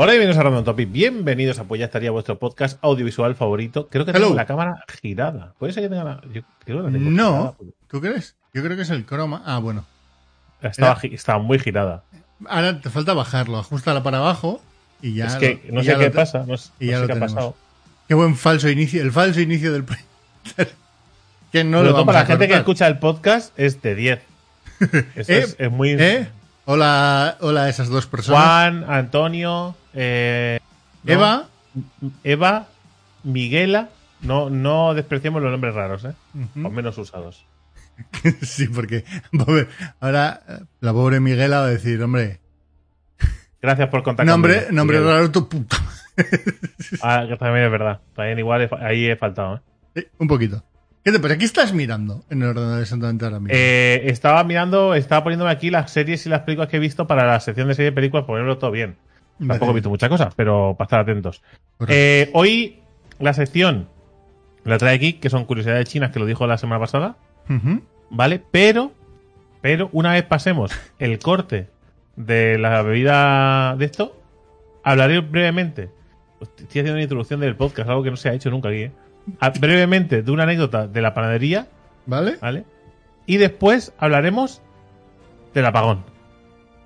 Hola y bienvenidos a Random Topic. Bienvenidos a Pues ya estaría vuestro podcast audiovisual favorito. Creo que tengo Hello. la cámara girada. ¿Puede ser que tenga la.? Yo creo que la tengo No, girada. ¿tú crees? Yo creo que es el croma. Ah, bueno. Estaba, Era- gi- estaba muy girada. Ahora te falta bajarlo, ajustala para abajo y ya. es que lo- no sé qué pasa. No, y no ya sé lo qué ha pasado. Qué buen falso inicio, el falso inicio del que no Sobre lo vamos para a la gente que escucha el podcast es de 10. Esto Eh, es, es muy. ¿Eh? Hola, hola a esas dos personas. Juan, Antonio, eh, no, Eva. Eva, Miguela. No, no despreciemos los nombres raros, ¿eh? O menos usados. sí, porque pobre- ahora eh, la pobre Miguela va a decir, hombre, Gracias por contar nombre, conmigo, nombre Miguel. raro tu puta. Ah, que también es verdad. También igual he ahí he faltado, ¿eh? Un poquito. ¿Qué te pasa? ¿Qué estás mirando en el ordenador exactamente ahora mismo? Eh, estaba mirando, estaba poniéndome aquí las series y las películas que he visto para la sección de series y películas, ponerlo todo bien. Tampoco he visto muchas cosas, pero para estar atentos. Eh, hoy la sección la trae aquí, que son curiosidades chinas, que lo dijo la semana pasada. ¿vale? Pero, pero una vez pasemos el corte de la bebida de esto, hablaré brevemente. Estoy haciendo una introducción del podcast, algo que no se ha hecho nunca aquí, ¿eh? Ah, brevemente de una anécdota de la panadería ¿Vale? ¿vale? Y después hablaremos del apagón.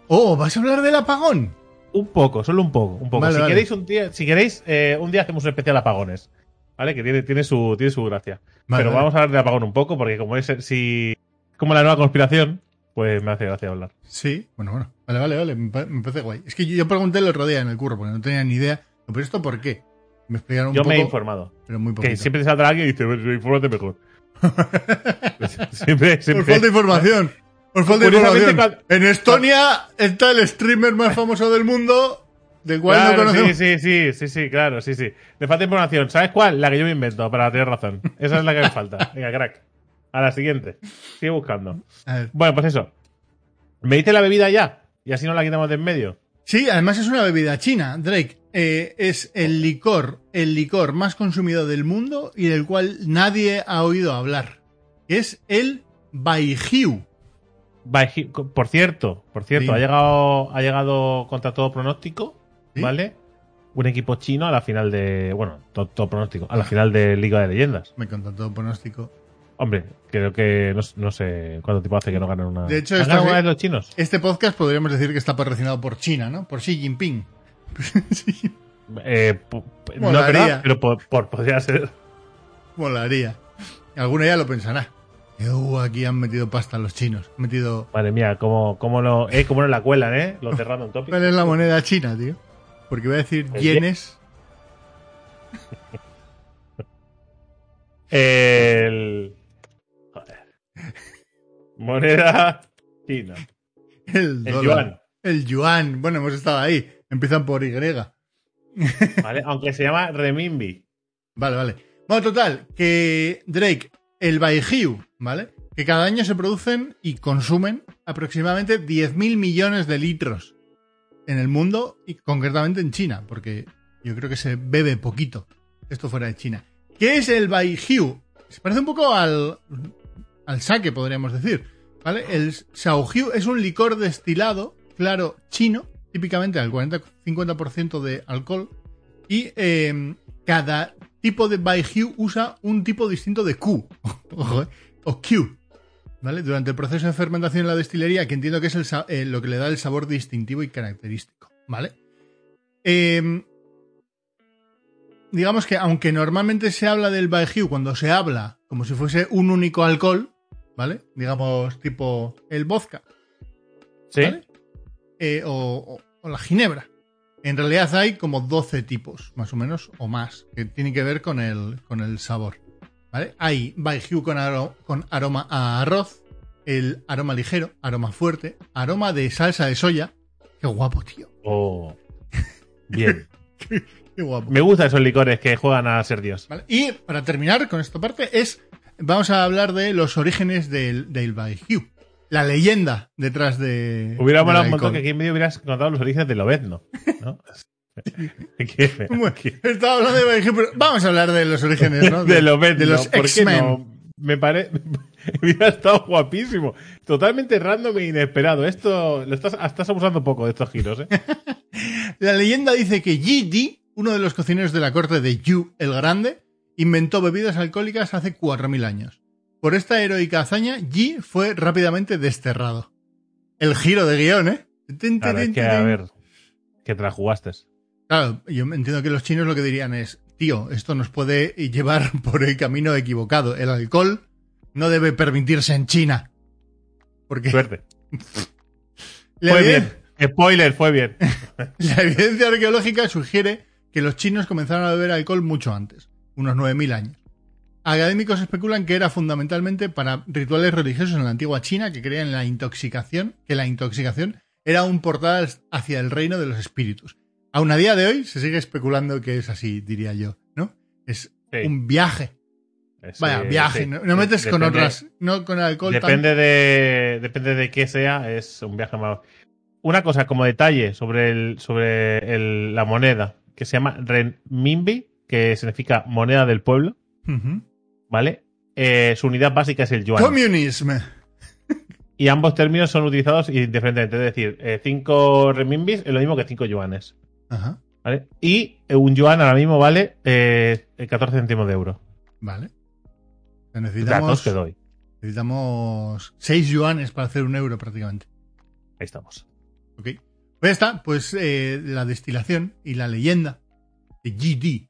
Oh, ¿vas a hablar del apagón? Un poco, solo un poco, un poco. Vale, si, vale. queréis un día, si queréis, eh, un día hacemos un especial apagones, ¿vale? Que tiene, tiene su, tiene su gracia. Vale, Pero vamos a hablar del apagón un poco, porque como es si como la nueva conspiración, pues me hace gracia hablar. Sí, bueno, bueno. Vale, vale, vale. Me, pa- me parece guay. Es que yo, yo pregunté el otro día en el curro, porque no tenía ni idea. ¿Pero esto por qué? Me explicaron un Yo poco, me he informado. pero muy Que poquito. siempre te saldrá alguien y dice, "Bueno, infórmate mejor. siempre, Por siempre. falta de información. Por falta de Curiosamente, información. En Estonia está el streamer más famoso del mundo, del cual Claro, no conocemos. sí, sí, sí, sí, sí, claro, sí, sí. Me falta información. ¿Sabes cuál? La que yo me invento, para tener razón. Esa es la que me falta. Venga, crack. A la siguiente. Sigue buscando. Bueno, pues eso. ¿Me dice la bebida ya? Y así no la quitamos de en medio. Sí, además es una bebida china, Drake. Eh, es el licor, el licor más consumido del mundo y del cual nadie ha oído hablar. Es el Baijiu. Por cierto, por cierto, ha llegado, ha llegado contra todo pronóstico, ¿Sí? ¿vale? Un equipo chino a la final de. Bueno, todo, todo pronóstico. A la final de Liga de Leyendas. Me contó todo pronóstico. Hombre, creo que no, no sé cuánto tiempo hace que no ganan una. De hecho, ¿Han esta una los chinos? Este podcast podríamos decir que está patrocinado por China, ¿no? Por Xi Jinping. Sí, Eh, no Molaría. verdad, pero po- por- podría ser. molaría. Alguno ya lo pensará. Uh, aquí han metido pasta los chinos. Han metido. Madre mía, cómo, cómo no, eh, cómo no la cuelan, ¿eh? Los de Random Topic. ¿Cuál es la moneda china, tío? Porque voy a decir yenes. El. Joder. Moneda china. El, El yuan. El yuan. Bueno, hemos estado ahí. Empiezan por Y. ¿Vale? Aunque se llama renminbi. Vale, vale. Bueno, total, que Drake, el Baijiu, ¿vale? Que cada año se producen y consumen aproximadamente 10.000 millones de litros en el mundo y concretamente en China, porque yo creo que se bebe poquito esto fuera de China. ¿Qué es el Baijiu? Se parece un poco al, al sake, podríamos decir, ¿vale? El Shaojiu es un licor destilado, claro, chino, típicamente al 40-50% de alcohol, y eh, cada tipo de Baijiu usa un tipo distinto de Q, eh, o Q, ¿vale? Durante el proceso de fermentación en la destilería, que entiendo que es el eh, lo que le da el sabor distintivo y característico, ¿vale? Eh, digamos que aunque normalmente se habla del Baijiu cuando se habla como si fuese un único alcohol, ¿vale? Digamos tipo el vodka, ¿Sí? ¿vale? Eh, o, o- o la ginebra. En realidad hay como 12 tipos, más o menos, o más, que tienen que ver con el, con el sabor. ¿Vale? Hay Baijiu con, aro- con aroma a arroz, el aroma ligero, aroma fuerte, aroma de salsa de soya. Qué guapo, tío. Oh. Bien. Qué guapo. Me gustan esos licores que juegan a ser Dios. ¿Vale? Y para terminar con esta parte es vamos a hablar de los orígenes del, del Baijiu. La leyenda detrás de. Hubiera molado un montón que aquí en medio hubieras contado los orígenes del Lobezno. ¿no? Bueno, Estaba hablando de pero vamos a hablar de los orígenes, ¿no? de de los ¿Por qué X-Men. no? Me parece. Hubiera estado guapísimo. Totalmente random e inesperado. Esto lo estás, estás abusando poco de estos giros, ¿eh? La leyenda dice que Yi Di, uno de los cocineros de la corte de Yu el Grande, inventó bebidas alcohólicas hace 4.000 años. Por esta heroica hazaña, Yi fue rápidamente desterrado. El giro de guion, ¿eh? Tin, tin, que, a ver, que te la jugaste. Claro, yo entiendo que los chinos lo que dirían es, tío, esto nos puede llevar por el camino equivocado. El alcohol no debe permitirse en China. Porque Suerte. Fue bien. Spoiler, fue bien. la evidencia arqueológica sugiere que los chinos comenzaron a beber alcohol mucho antes, unos 9.000 años. Académicos especulan que era fundamentalmente para rituales religiosos en la antigua China que creían en la intoxicación, que la intoxicación era un portal hacia el reino de los espíritus. Aún a día de hoy se sigue especulando que es así, diría yo, ¿no? Es Sí. un viaje. Es, Vaya, eh, viaje. sí. No, no metes con otras, no con alcohol. tan- Depende de, depende de qué sea, es un viaje más. Una cosa como detalle sobre, el, sobre el- la moneda, que se llama renminbi, que significa moneda del pueblo. ¿vale? Eh, su unidad básica es el yuan. Communism. y ambos términos son utilizados indiferentemente. Es decir, 5 renminbis es lo mismo que 5 yuanes. Ajá. ¿vale? Y eh, un yuan ahora mismo vale eh, 14 céntimos de euro. Vale. Sea, Datos Necesitamos, que doy. necesitamos 6 yuanes para hacer un euro prácticamente. Ahí estamos. Ok. Pues ya está, pues eh, la destilación y la leyenda de GD.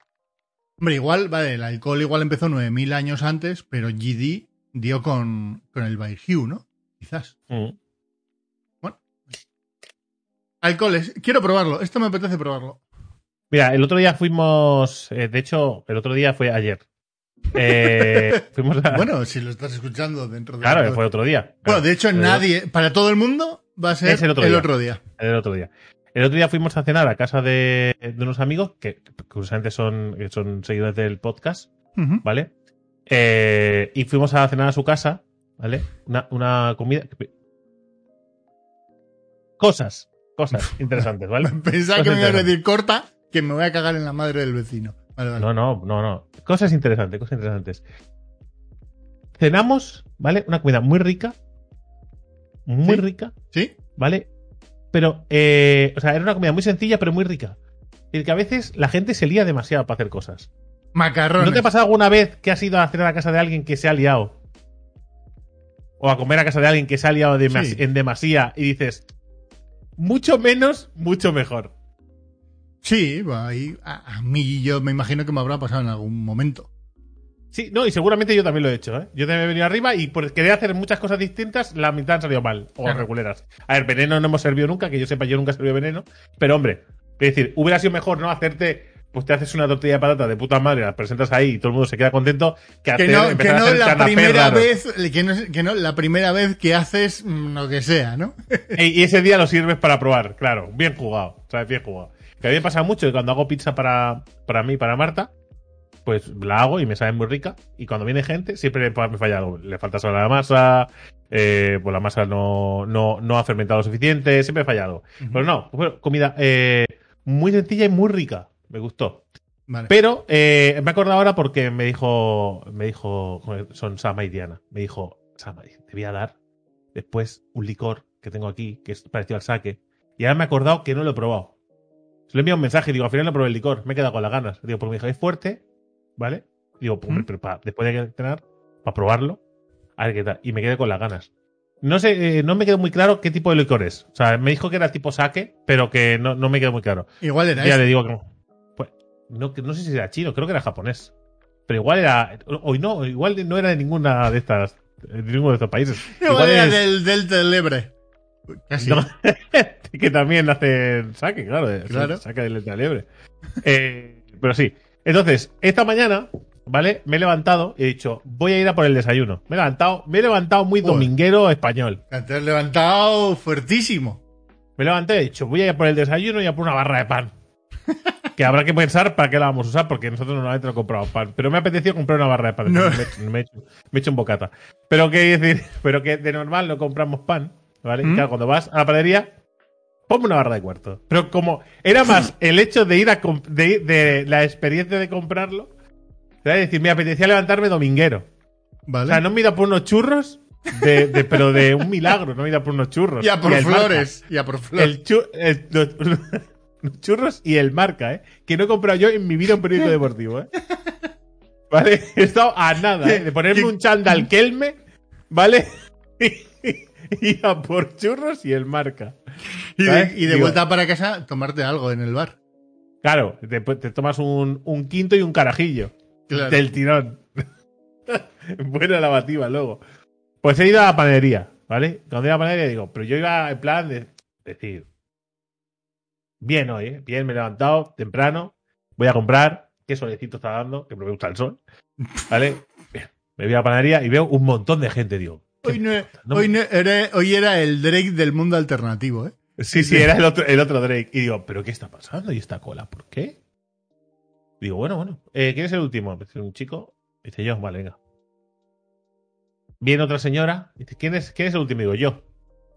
Hombre, igual, vale, el alcohol igual empezó 9000 años antes, pero GD dio con, con el Baijiu, ¿no? Quizás. Mm. Alcoholes, quiero probarlo, esto me apetece probarlo. Mira, el otro día fuimos. eh, de hecho, el otro día fue ayer. Eh, fuimos a. Bueno, si lo estás escuchando dentro de... claro, fue otro día. Bueno, de hecho, nadie, para todo el mundo, va a ser Es el otro día. día. El otro día. El otro día fuimos a cenar a casa de, de unos amigos que, curiosamente son, que son seguidores del podcast. ¿vale? Eh, y fuimos a cenar a su casa, ¿vale? Una, una comida. Cosas, cosas interesantes, ¿vale? Pensaba que me ibas a decir corta, que me voy a cagar en la madre del vecino. Vale, vale. No, no, no, no. Cosas interesantes, cosas interesantes. Cenamos, ¿vale? Una comida muy rica. Muy ¿Sí? rica, ¿Sí? ¿vale? Pero, eh, o sea, era una comida muy sencilla, pero muy rica. Y que a veces la gente se lía demasiado para hacer cosas. Macarrones. ¿No te ha pasado alguna vez que has ido a cenar a casa de alguien que se ha liado? O a comer a casa de alguien que se ha liado Sí. en demasía y dices, mucho menos, mucho mejor. Sí, ahí, a, a mí yo me imagino que me habrá pasado en algún momento. Sí, no, y seguramente yo también lo he hecho, ¿eh? Yo también he venido arriba y por querer hacer muchas cosas distintas, la mitad han salido mal. O Claro. reguleras. A ver, veneno no hemos servido nunca, que yo sepa, yo nunca he servido veneno. Pero hombre, es decir, hubiera sido mejor, ¿no? Hacerte, pues te haces una tortilla de patata de puta madre, la presentas ahí y todo el mundo se queda contento. Que, Que hacer, no, que a no hacer la primera vez, que no, que no la primera vez que haces mm, lo que sea, ¿no? Y ese día lo sirves para probar, claro. Bien jugado, ¿sabes? Bien jugado. Que a mí me pasa mucho que cuando hago pizza para, para mí y para Marta, pues la hago y me sabe muy rica. Y cuando viene gente, siempre me falla algo. Le falta sal a la masa, eh, pues la masa no, no, no ha fermentado lo suficiente, siempre falla algo. Pero no, comida eh, muy sencilla y muy rica. Me gustó. Vale. Pero eh, me he acordado ahora porque me dijo, me dijo, son Sama y Diana, me dijo, Sama, te voy a dar después un licor que tengo aquí, que es parecido al saque. Y ahora me he acordado que no lo he probado. Se le he enviado un mensaje y digo, al final no probé el licor, me he quedado con las ganas. Digo, porque me dijo, es fuerte, ¿vale? Digo, ¿Mm? pero pa- después de cenar, para probarlo, a ver qué tal. Y me quedé con las ganas. No sé, eh, no me quedó muy claro qué tipo de licor es. O sea, me dijo que era tipo saque, pero que no, no me quedó muy claro. Igual era Ya este. le digo que. Pues, no, no sé si era chino, creo que era japonés. Pero igual era. Hoy no, igual no era de ninguna de estas. De ninguno de estos países. Igual era es- del Delta del Ebre. Casi. no, que también hacen saque, claro. de- Claro. Saque de letra liebre. Eh, pero sí. Entonces, esta mañana, ¿vale? Me he levantado y he dicho, voy a ir a por el desayuno. Me he levantado, me he levantado muy Joder. dominguero español. Te has levantado fuertísimo. Me levanté y he dicho, voy a ir por el desayuno y a por una barra de pan. que habrá que pensar para qué la vamos a usar, porque nosotros normalmente no compramos pan. Pero me ha apetecido comprar una barra de pan. No. Me, he hecho, hecho, un bocata. Pero que decir, pero que de normal no compramos pan, ¿vale? Y ¿Mm? claro, cuando vas a la panadería, ponme una barra de cuarto. Pero como era más el hecho de ir a de, de la experiencia de comprarlo, es decir, me apetecía levantarme dominguero. Vale. O sea, no me he ido a por unos churros, de, de- pero de un milagro, no me he ido a por unos churros. y a por Marta. flores. Y a por flores. El chu- el- los, churros y el marca, ¿eh? Que no he comprado yo en mi vida un periódico deportivo, ¿eh? ¿Vale? He estado a nada, ¿eh? De ponerme un chándal Kelme, ¿vale? y a por churros y el marca. Y de, y de vuelta para casa, tomarte algo en el bar. Claro, te, te tomas un, un quinto y un carajillo. Claro. Del tirón. Buena lavativa luego. Pues he ido a la panadería, ¿vale? Cuando he ido a la panadería digo, pero yo iba en plan de decir, bien hoy, ¿eh? Bien, me he levantado temprano, voy a comprar, qué solecito está dando, que me gusta el sol, ¿vale? Bien, me voy a la panadería y veo un montón de gente, digo. Hoy, no, No hoy, no- era, hoy era el Drake del mundo alternativo, ¿eh? Sí, sí, era el otro, el otro Drake. Y digo, ¿pero qué está pasando? ¿Y esta cola? ¿Por qué? Digo, bueno, bueno. Eh, ¿Quién es el último? Dice un chico. Dice yo, vale, venga. Viene otra señora. Dice, ¿quién es, quién es el último? Digo, yo.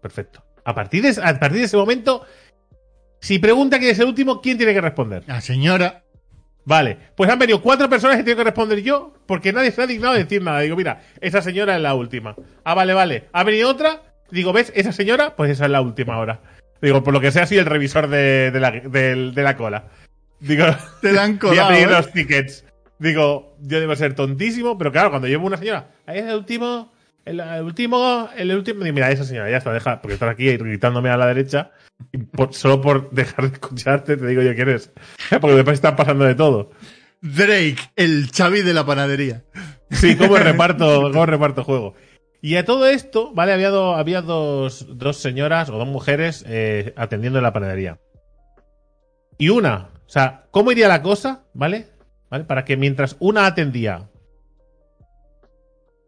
Perfecto. A partir, de, a partir de ese momento, si pregunta quién es el último, ¿quién tiene que responder? La señora. Vale, pues han venido cuatro personas que tengo que responder yo, porque nadie se ha dignado a decir nada. Digo, mira, esa señora es la última. Ah, vale, vale. Ha venido otra. Digo, ¿ves? Esa señora, pues esa es la última ahora. Digo, por lo que sea, así el revisor de, de la, del- de la cola. Digo, Te la han voy a colado. pedir ¿eh? los tickets. Digo, yo debo ser tontísimo, pero claro, cuando llevo una señora, ahí es el último, el, el último, el último. Mira, esa señora, ya está, deja, porque estás aquí gritándome a la derecha. Y por- solo por dejar de escucharte, te digo yo quién eres. Porque después están pasando de todo. Drake, el Xavi de la panadería. Sí, cómo reparto, cómo reparto juego. Y a todo esto, ¿vale? Había, do- había dos, dos señoras o dos mujeres eh, atendiendo en la panadería. Y una, o sea, ¿cómo iría la cosa? ¿Vale? ¿Vale? Para que mientras una atendía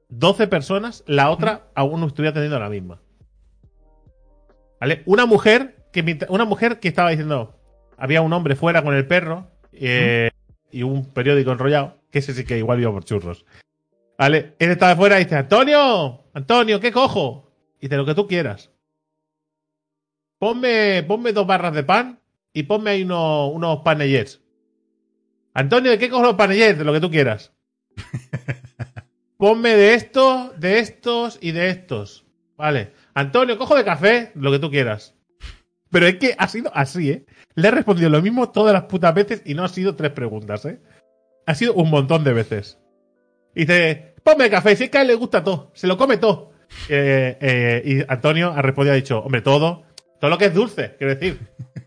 12 personas, la otra aún no estuviera atendiendo la misma. ¿Vale? Una mujer que una mujer que estaba diciendo había un hombre fuera con el perro eh, y un periódico enrollado, que ese sí que igual iba por churros. ¿Vale? Él estaba afuera y dice, Antonio, Antonio, ¿qué cojo? Y dice, lo que tú quieras. Ponme, ponme dos barras de pan y ponme ahí unos, unos panellets. Antonio, ¿de qué cojo los panellets? De lo que tú quieras. ponme de estos, de estos y de estos. Vale. Antonio, cojo de café, lo que tú quieras. Pero es que ha sido así, ¿eh? Le he respondido lo mismo todas las putas veces y no ha sido tres preguntas, ¿eh? Ha sido un montón de veces. Y dice, ponme café, si es que a él le gusta todo, se lo come todo. Eh, eh, y Antonio ha respondido, ha dicho, hombre, todo, todo lo que es dulce, quiero decir.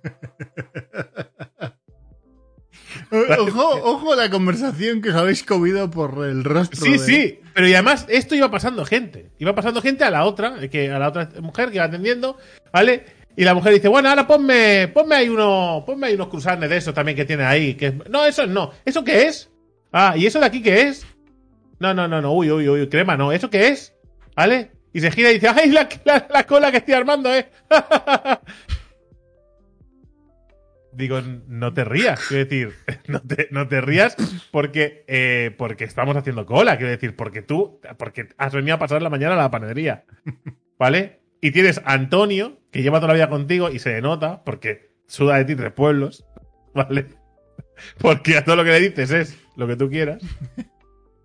Ojo, ojo la conversación que os habéis comido por el rostro. Sí, de- sí, pero y además esto iba pasando gente. Iba pasando gente a la otra, eh, que a la otra mujer que iba atendiendo, ¿vale? Y la mujer dice, bueno, ahora ponme, ponme ahí uno, ponme ahí unos cruzanes de esos también que tiene ahí. Que no, eso no. ¿Eso qué es? Ah, ¿y eso de aquí qué es? No, no, no, no, uy, uy, uy, crema, no. ¿Eso qué es? ¿Vale? Y se gira y dice, ¡ay, la, la, la cola que estoy armando, eh! Digo, no te rías, quiero decir, no te, no te rías porque, eh, porque estamos haciendo cola, quiero decir, porque tú, porque has venido a pasar la mañana a la panadería, ¿vale? Y tienes a Antonio, que lleva toda la vida contigo y se nota, porque suda de ti tres pueblos, ¿vale? Porque a todo lo que le dices es lo que tú quieras.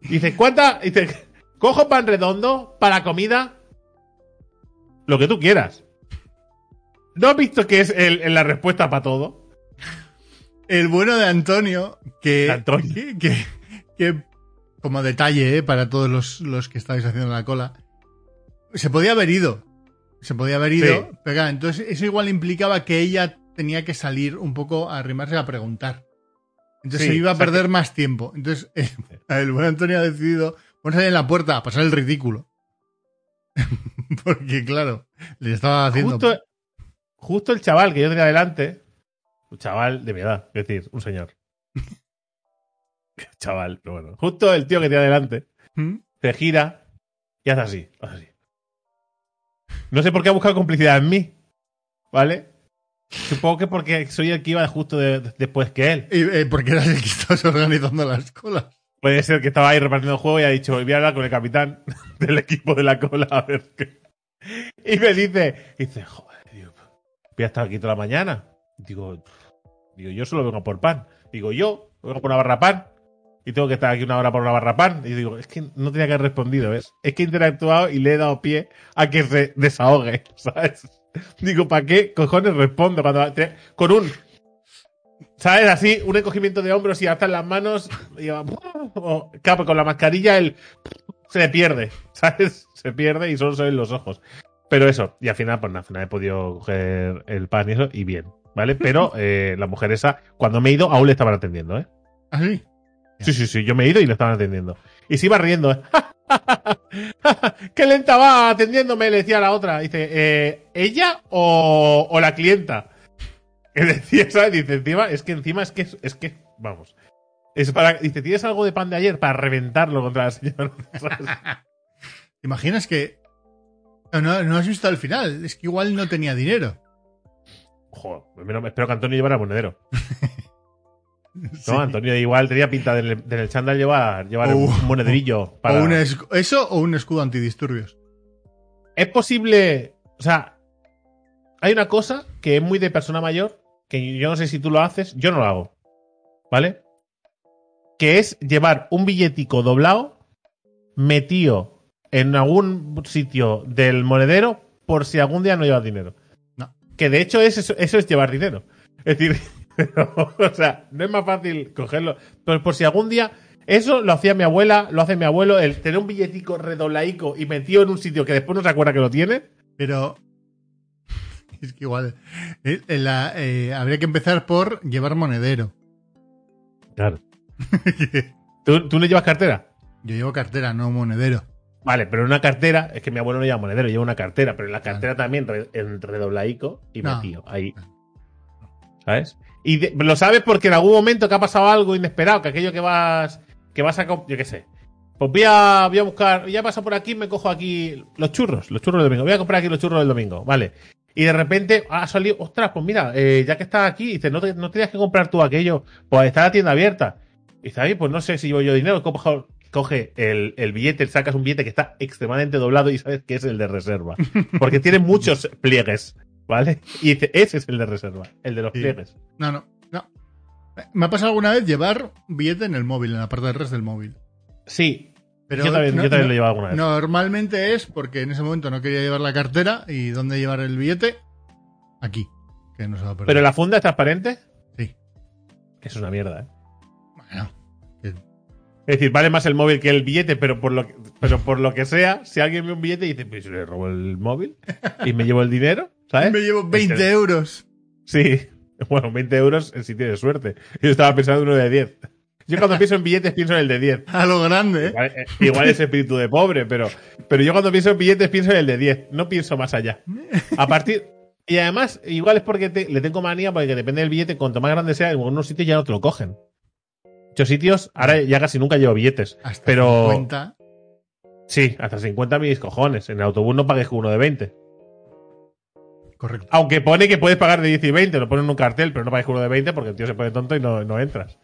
Y dice, ¿cuánta? Cojo pan redondo para comida, lo que tú quieras. ¿No has visto que es el- la respuesta para todo? El bueno de Antonio, que, Antonio. que, que- que, como detalle eh, para todos los, los que estáis haciendo la cola, se podía haber ido. Se podía haber ido. Sí. Pero claro, entonces eso igual implicaba que ella tenía que salir un poco a arrimarse a preguntar. Entonces Sí, se iba a o sea perder más tiempo. Entonces eh, el buen Antonio ha decidido ponerse en la puerta a pasar el ridículo. Porque claro, le estaba haciendo... Justo, justo el chaval que yo tenía delante, un chaval de mi edad, es decir, un señor. chaval, pero bueno. Justo el tío que tenía delante ¿Mm? se gira y hace así, hace así. No sé por qué ha buscado complicidad en mí, ¿vale? Supongo que porque soy el que iba justo de- después que él. Y, eh, porque eras el que estabas organizando las colas. Puede ser que estaba ahí repartiendo el juego y ha dicho, voy a hablar con el capitán del equipo de la cola a ver qué. Y me dice, dice, joder, tío, voy a estar aquí toda la mañana. Digo, digo, yo solo vengo por pan. Digo, yo vengo por una barra pan y tengo que estar aquí una hora por una barra pan. Y digo, es que no tenía que haber respondido, ¿ves? Es que he interactuado y le he dado pie a que se desahogue, ¿sabes? Digo, ¿para qué cojones respondo cuando con un ¿Sabes? Así, un encogimiento de hombros y hasta las manos. Y, o, claro, con la mascarilla el se le pierde, ¿sabes? Se pierde y solo se ven los ojos. Pero eso, y al final, pues al final he podido coger el pan y eso, y bien, ¿vale? Pero eh, la mujer esa, cuando me he ido, aún le estaban atendiendo, ¿eh? ¿Ah, sí? Sí, sí, sí, yo me he ido y le estaban atendiendo. Y se iba riendo, ¿eh? ¡Qué lenta va atendiéndome! Le decía a la otra. Dice, eh, ¿ella o, o la clienta? Que decía, ¿sabes? Dice, encima, es que encima es que, es que, vamos. Es para, dice, ¿tienes algo de pan de ayer para reventarlo contra la señora? ¿Te imaginas que. No, no, no has visto al final. Es que igual no tenía dinero. Joder, espero que Antonio llevara monedero. Sí. No, Antonio igual tenía pinta del, del chándal llevar, llevar O- un monederillo. Para... O un eso o un escudo antidisturbios. Es posible. O sea, hay una cosa que es muy de persona mayor, que yo no sé si tú lo haces, yo no lo hago. ¿Vale? Que es llevar un billetico doblado metido en algún sitio del monedero por si algún día no llevas dinero. Que de hecho es eso, eso es llevar dinero. Es decir, o sea, no es más fácil cogerlo. Pero por si algún día. Eso lo hacía mi abuela, lo hace mi abuelo, el tener un billetico redoblaico y metido en un sitio que después no se acuerda que lo tiene. Pero. Es que igual. eh, eh, la- eh, habría que empezar por llevar monedero. Claro. ¿Tú, tú no llevas cartera? Yo llevo cartera, no monedero. Vale, pero en una cartera, es que mi abuelo no lleva monedero, lleva una cartera, pero en la cartera también en redoblaico y No. metido ahí. ¿Sabes? Y de- lo sabes porque en algún momento que ha pasado algo inesperado, que aquello que vas que vas a yo qué sé. Pues voy a, voy a buscar, ya pasa por aquí, me cojo aquí los churros, los churros del domingo. Voy a comprar aquí los churros del domingo, vale. Y de repente ha salido, ostras, pues mira, eh, ya que estás aquí, dices, no, te, no tenías que comprar tú aquello, pues está la tienda abierta. Y dice, ahí, pues no sé si llevo yo dinero, cojo, coge el, el billete, sacas un billete que está extremadamente doblado y sabes que es el de reserva. Porque tiene muchos pliegues, ¿vale? Y dice, ese es el de reserva, el de los Sí. pliegues. No, no, no. Me ha pasado alguna vez llevar billete en el móvil, en la parte de res del móvil. Sí, Pero yo también, no- yo también no- lo he llevado alguna vez. Normalmente es porque en ese momento no quería llevar la cartera y dónde llevar el billete. Aquí. Que no se va a perder. Pero la funda es transparente. Sí. Es una mierda, ¿eh? Es decir, vale más el móvil que el billete, pero por lo que, pero por lo que sea, si alguien ve un billete y dice, pues le robo el móvil y me llevo el dinero, ¿sabes? me llevo 20 Este- euros. Sí. Bueno, 20 euros si tienes suerte. Yo estaba pensando en uno de 10. Yo cuando pienso en billetes pienso en el de 10. A lo grande, ¿eh? Igual, eh, igual es espíritu de pobre, pero, pero yo cuando pienso en billetes pienso en el de 10. No pienso más allá. A partir. Y además, igual es porque te- le tengo manía, porque depende del billete, cuanto más grande sea, en algunos sitios ya no te lo cogen. Muchos sitios, ahora ya casi nunca llevo billetes. Hasta pero 50. sí, hasta 50 mis cojones. En el autobús no pagues con uno de 20. Correcto. Aunque pone que puedes pagar de 10 y 20, lo ponen en un cartel, pero no pagues con uno de 20 porque el tío se pone tonto y no, no entras.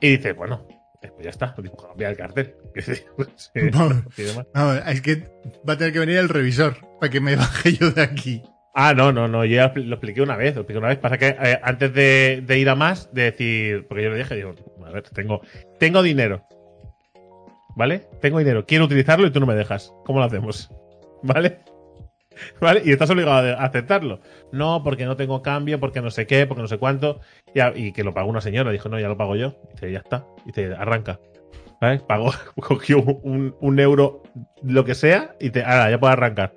Y dices, bueno, eh, pues ya está, cambia el cartel. Sí, no tiene más. No, es que va a tener que venir el revisor para que me baje yo de aquí. Ah, no, no, no, yo ya lo expliqué una vez, lo expliqué una vez. Pasa que eh, antes de, de ir a más, de decir, porque yo le dije, digo, a ver, tengo, tengo dinero. ¿Vale? Tengo dinero, quiero utilizarlo y tú no me dejas. ¿Cómo lo hacemos? ¿Vale? ¿Vale? Y estás obligado a aceptarlo. No, porque no tengo cambio, porque no sé qué, porque no sé cuánto. Y, que lo pagó una señora, dijo, no, ya lo pago yo. Y dice, ya está. Y dice, arranca. ¿Sabes? Pagó, cogió un, euro, lo que sea, y te, ahora, ya puedo arrancar.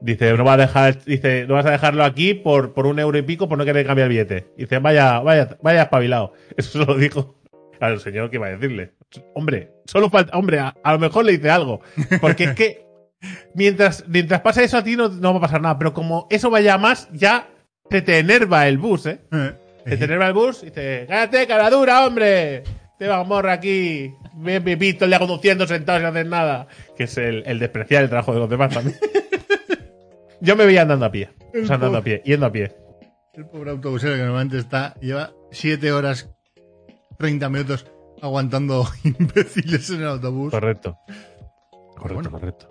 Dice, no vas a dejar, dice, no vas a dejarlo aquí por, por un euro y pico por no querer cambiar el billete. Dice, vaya, vaya, vaya espabilado. Eso se lo dijo al señor que iba a decirle. Hombre, solo falta, hombre, a, a lo mejor le dice algo. Porque es que mientras, mientras pasa eso a ti no, no va a pasar nada. Pero como eso vaya a más, ya se te enerva el bus, ¿eh? Eh, Se te enerva el bus y dice, cállate, cara dura, hombre. Te va morra aquí. Bien, pipito, el día conduciendo sentado sin hacer nada. Que es el, el despreciar el trabajo de los demás también. Yo me veía andando a pie. O sea, andando a pie, yendo a pie. El pobre autobusero que normalmente está, lleva 7 horas 30 minutos aguantando imbéciles en el autobús. Correcto. Correcto, Bueno. correcto.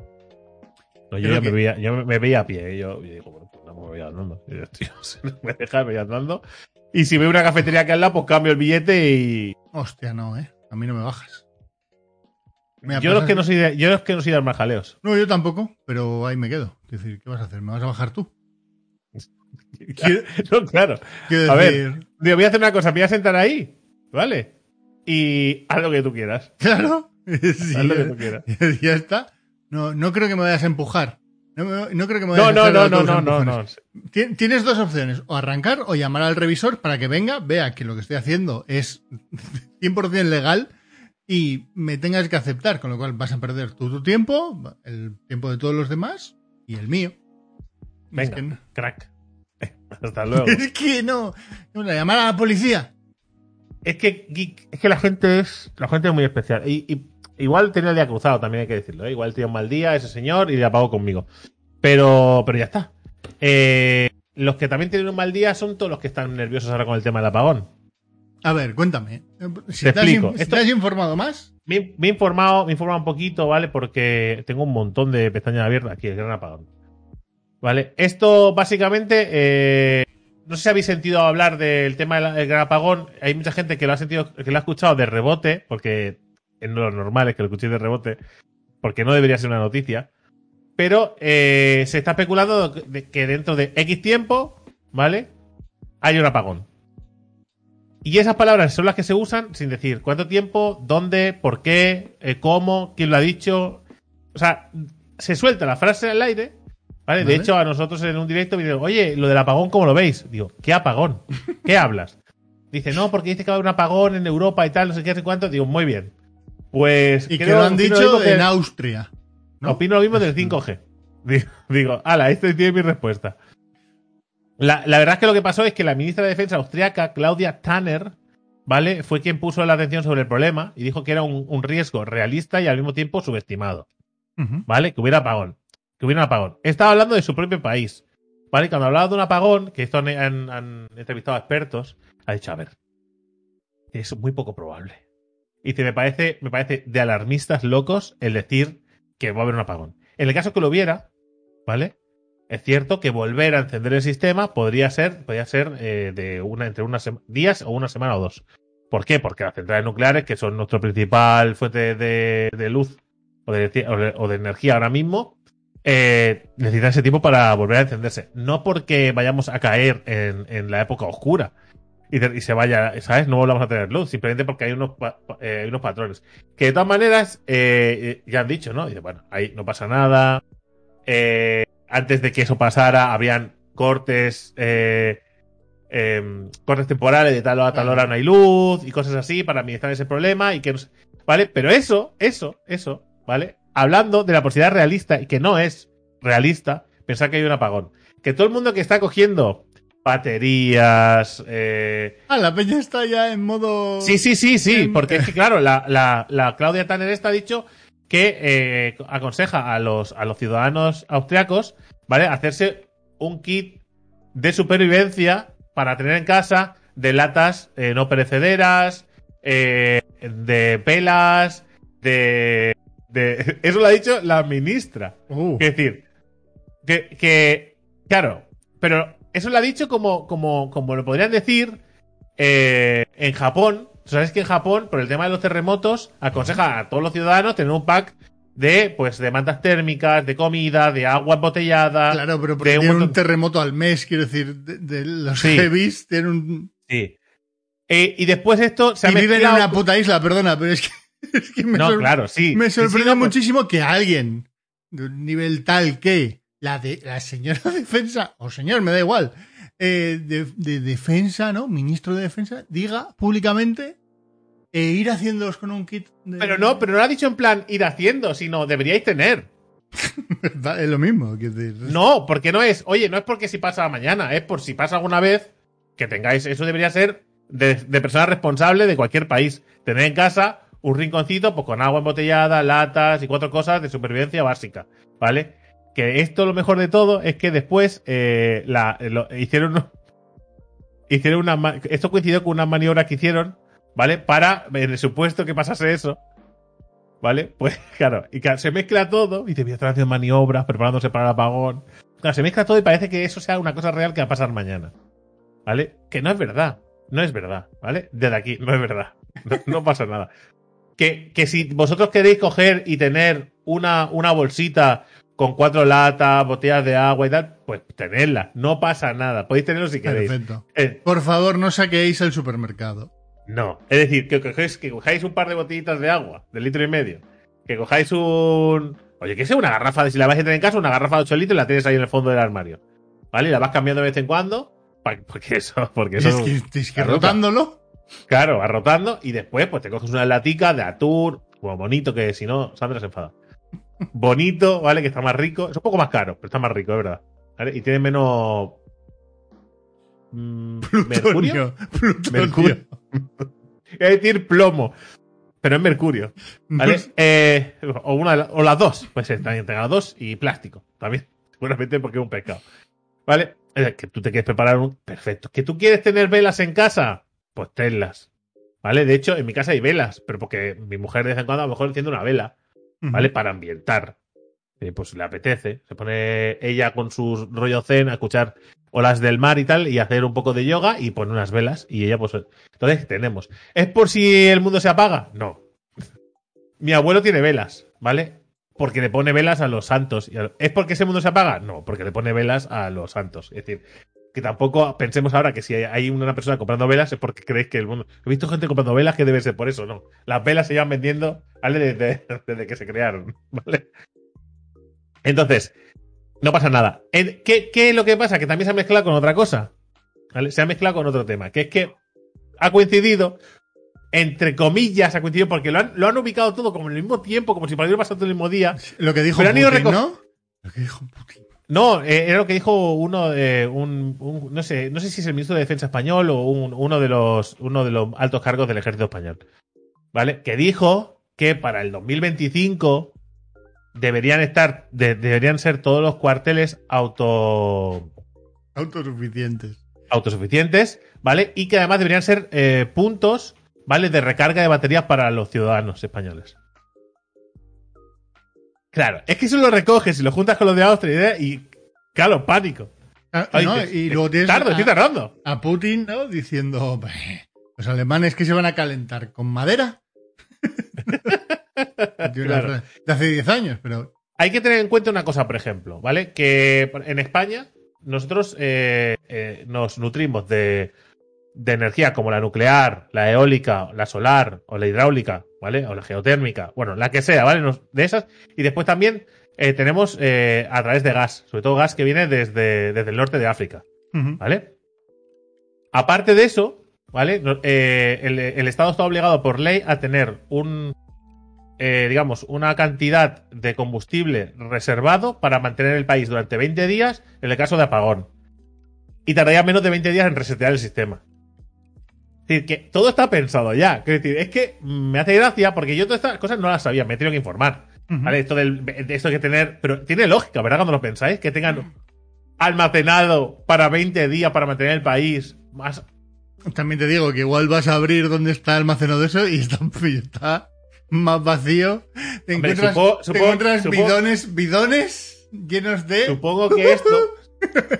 No, yo ya que- me veía, yo me- veía a pie. ¿eh? Yo, yo digo, bueno, pues no me voy andando. Yo, tío, si no me dejas, me voy andando. Y si veo una cafetería que al lado, pues cambio el billete y. Hostia, no, ¿eh? A mí no me bajas. Me Yo los que no soy de, yo los que no soy de dar más jaleos. No, yo tampoco, pero ahí me quedo. Es decir, ¿qué vas a hacer? ¿Me vas a bajar tú? No, claro. quiero A ver, digo, voy a hacer una cosa, me voy a sentar ahí, ¿vale? Y haz lo que tú quieras. Claro. Sí, Haz lo que tú quieras. ya está. No, no creo que me vayas a empujar. No, me- no creo que me No, vayas a no, no, los no, no, no, no. Ti- Tienes dos opciones, o arrancar o llamar al revisor para que venga, vea que lo que estoy haciendo es 100% legal y me tengas que aceptar, con lo cual vas a perder tú tu tiempo, el tiempo de todos los demás y el mío. Es Venga, que no. crack. Hasta luego. Es que no. no, Llamar a la policía. Es que geek- es que la gente es la gente es muy especial. Y, y igual tenía el día cruzado también hay que decirlo ¿eh? igual tenía un mal día ese señor y le apagó conmigo. Pero pero ya está. Eh, los que también tienen un mal día son todos los que están nerviosos ahora con el tema del apagón. A ver, cuéntame. Si Te explico. in- si Esto- te has informado más, me, he- me he informado me he informado un poquito vale porque tengo un montón de pestañas abiertas aquí el gran apagón. Vale esto básicamente eh, no sé si habéis sentido hablar del tema del gran apagón. Hay mucha gente que lo ha sentido que lo ha escuchado de rebote porque es lo normal es que lo escuchéis de rebote porque no debería ser una noticia. Pero eh, se está especulando de que dentro de X tiempo vale hay un apagón. Y esas palabras son las que se usan sin decir cuánto tiempo, dónde, por qué, eh, cómo, quién lo ha dicho. O sea, se suelta la frase al aire, ¿vale? De hecho, a nosotros en un directo me oye, lo del apagón, ¿cómo lo veis? Digo, ¿qué apagón? ¿Qué hablas? Dice, no, porque dice que va a haber un apagón en Europa y tal, no sé qué, no sé cuánto. Digo, muy bien. Pues. y que lo han dicho que- en Austria. ¿no? Opino lo mismo del 5G. Digo, digo, ala, este tiene mi respuesta. La, la verdad es que lo que pasó es que la ministra de Defensa austriaca, Claudia Tanner, ¿vale? Fue quien puso la atención sobre el problema y dijo que era un, un riesgo realista y al mismo tiempo subestimado. ¿vale? Que hubiera apagón. Que hubiera un apagón. Estaba hablando de su propio país, ¿vale? Cuando hablaba de un apagón, que esto han, entrevistado a expertos, ha dicho, a ver, es muy poco probable. Y dice, me parece, me parece de alarmistas locos el decir que va a haber un apagón. En el caso que lo hubiera, ¿vale? Es cierto que volver a encender el sistema podría ser, podría ser eh, de una, entre unos días o una semana o dos. ¿Por qué? Porque las centrales nucleares, que son nuestra principal fuente de, luz o de energía ahora mismo, eh, necesitan ese tiempo para volver a encenderse. No porque vayamos a caer en, en la época oscura y, de- y se vaya, ¿sabes? No volvamos a tener luz, simplemente porque hay unos, pa- eh, unos patrones. Que de todas maneras, eh, ya han dicho, ¿no? Y bueno, ahí no pasa nada. Eh, antes de que eso pasara, habían cortes, eh, em, cortes temporales de tal hora a tal hora no hay luz y cosas así para administrar ese problema y que no sé- ¿Vale? Pero eso, eso, eso, ¿vale? Hablando de la posibilidad realista y que no es realista pensar que hay un apagón. Que todo el mundo que está cogiendo baterías, eh, Ah, la peña está ya en modo. Sí, sí, sí, sí, porque es que, claro, la, la, la Claudia Tanner esta ha dicho que eh, aconseja a los, a los ciudadanos austriacos, ¿vale? Hacerse un kit de supervivencia para tener en casa de latas eh, no perecederas, eh, de pelas, de, de... Eso lo ha dicho la ministra. Uh, Es decir, que, que claro, pero eso lo ha dicho como, como, como lo podrían decir eh, en Japón. Sabes que en Japón, por el tema de los terremotos, aconseja a todos los ciudadanos tener un pack de, pues, de mantas térmicas, de comida, de agua embotellada. claro, pero porque de tiene un terremoto al mes, quiero decir, de, de los Sí. heavies, tiene un. Sí. Eh, y después esto se ha y viven en una puta isla, perdona, pero es que, es que me, No, sor- claro, sí. me Sí, sí, sorprende no, pues- muchísimo que alguien de un nivel tal que la de la señora defensa, o señor, me da igual, eh, de, de defensa, ¿no? Ministro de defensa, diga públicamente e ir haciéndolos con un kit. de- Pero no, pero no lo ha dicho en plan ir haciendo, sino deberíais tener. es lo mismo. No, porque no es, oye, no es porque si pasa mañana, es por si pasa alguna vez que tengáis, eso debería ser de, de persona responsable de cualquier país. Tener en casa un rinconcito pues con agua embotellada, latas y cuatro cosas de supervivencia básica, ¿vale? Que esto lo mejor de todo es que después eh, la, hicieron hicieron una esto coincidió con unas maniobras que hicieron, ¿vale? Para en el supuesto que pasase eso, ¿vale? Pues claro, y claro, se mezcla todo, y te voy a haciendo maniobras, preparándose para el apagón. Claro, se mezcla todo y parece que eso sea una cosa real que va a pasar mañana. ¿Vale? Que no es verdad. No es verdad, ¿vale? Desde aquí, no es verdad. No pasa nada. Que, que si vosotros queréis coger y tener una, una bolsita con cuatro latas, botellas de agua y tal, pues tenedlas, no pasa nada, podéis tenerlo si queréis. Perfecto. Eh, Por favor, no saquéis el supermercado. no, es decir, que cogáis, que cojáis un par de botellitas de agua, de litro y medio, que cojáis un... Oye, que sea una garrafa, de, si la vais a tener en casa, una garrafa de 8 litros y la tienes ahí en el fondo del armario. ¿Vale? Y la vas cambiando de vez en cuando, porque eso, porque eso... es que, es que rotándolo. Claro, vas rotando y después pues te coges una latica de atún, como bonito, que si no, Sandra se enfada. Bonito, ¿vale? Que está más rico. Es un poco más caro, pero está más rico, es verdad. ¿Vale? Y tiene menos... mm, ¿Mercurio? Plutonio. Mercurio. Es decir, plomo. Pero es mercurio. ¿Vale? Eh, o, una, o las dos. Pues eh, también tenga las dos y plástico. También. Seguramente porque es un pescado. ¿Vale? Que tú te quieres preparar un. Perfecto. ¿Que tú quieres tener velas en casa? Pues tenlas. ¿Vale? De hecho, en mi casa hay velas. Pero porque mi mujer de vez en cuando a lo mejor enciende una vela. ¿Vale? Para ambientar. Eh, pues le apetece. Se pone ella con su rollo zen a escuchar olas del mar y tal. Y hacer un poco de yoga y pone unas velas. Y ella, pues. Entonces tenemos. ¿Es por si el mundo se apaga? No. Mi abuelo tiene velas, ¿vale? Porque le pone velas a los santos. Y a- ¿Es porque ese mundo se apaga? No, porque le pone velas a los santos. Es decir, que tampoco pensemos ahora que si hay- una persona comprando velas es porque creéis que el mundo. He visto gente comprando velas que debe ser por eso, no. Las velas se llevan vendiendo, ¿vale? Desde, desde que se crearon, ¿vale? Entonces, no pasa nada. ¿Qué, ¿Qué es lo que pasa? Que también se ha mezclado con otra cosa. ¿vale? Se ha mezclado con otro tema, que es que ha coincidido, entre comillas, ha coincidido porque lo han, lo han ubicado todo como en el mismo tiempo, como si hubiera pasado todo el mismo día. Lo que dijo Pero han ido Putin, ¿no? Lo que dijo Putin. No, eh, era lo que dijo uno, eh, un, un- no sé, no sé si es el ministro de Defensa español o un- uno de los, uno de los altos cargos del ejército español, ¿vale? Que dijo que para el 2025 deberían estar, de- deberían ser todos los cuarteles auto, Autosuficientes. autosuficientes, ¿vale? Y que además deberían ser eh, puntos, ¿vale? De recarga de baterías para los ciudadanos españoles. Claro, es que eso lo recoges y lo juntas con los de Austria y, claro, pánico. Ah, Ay, no, te- y luego tienes tardo, a, estoy tardando. a Putin ¿no? diciendo, "Bah, los alemanes que se van a calentar con madera. de, una- Claro. de hace 10 años, pero Hay que tener en cuenta una cosa, por ejemplo, ¿vale? Que en España nosotros eh, eh, nos nutrimos de, de energía como la nuclear, la eólica, la solar o la hidráulica, ¿vale? O la geotérmica, bueno, la que sea, ¿vale? Nos- de esas. Y después también eh, tenemos eh, a través de gas, sobre todo gas que viene desde, desde el norte de África, ¿vale? Aparte de eso, ¿vale? Eh, el, el Estado está obligado por ley a tener un, eh, digamos, una cantidad de combustible reservado para mantener el país durante 20 días en el caso de apagón. Y tardaría menos de 20 días en resetear el sistema. Decir, que todo está pensado ya. Es decir, es que me hace gracia porque yo todas estas cosas no las sabía, me he tenido que informar. ¿Vale? Esto, del, de esto que tener. Pero tiene lógica, ¿verdad? Cuando lo pensáis, que tengan almacenado para 20 días para mantener el país. Más. También te digo que igual vas a abrir donde está almacenado eso y está, está más vacío. Te Hombre, encuentras, te bidones, bidones llenos de. Supongo que esto.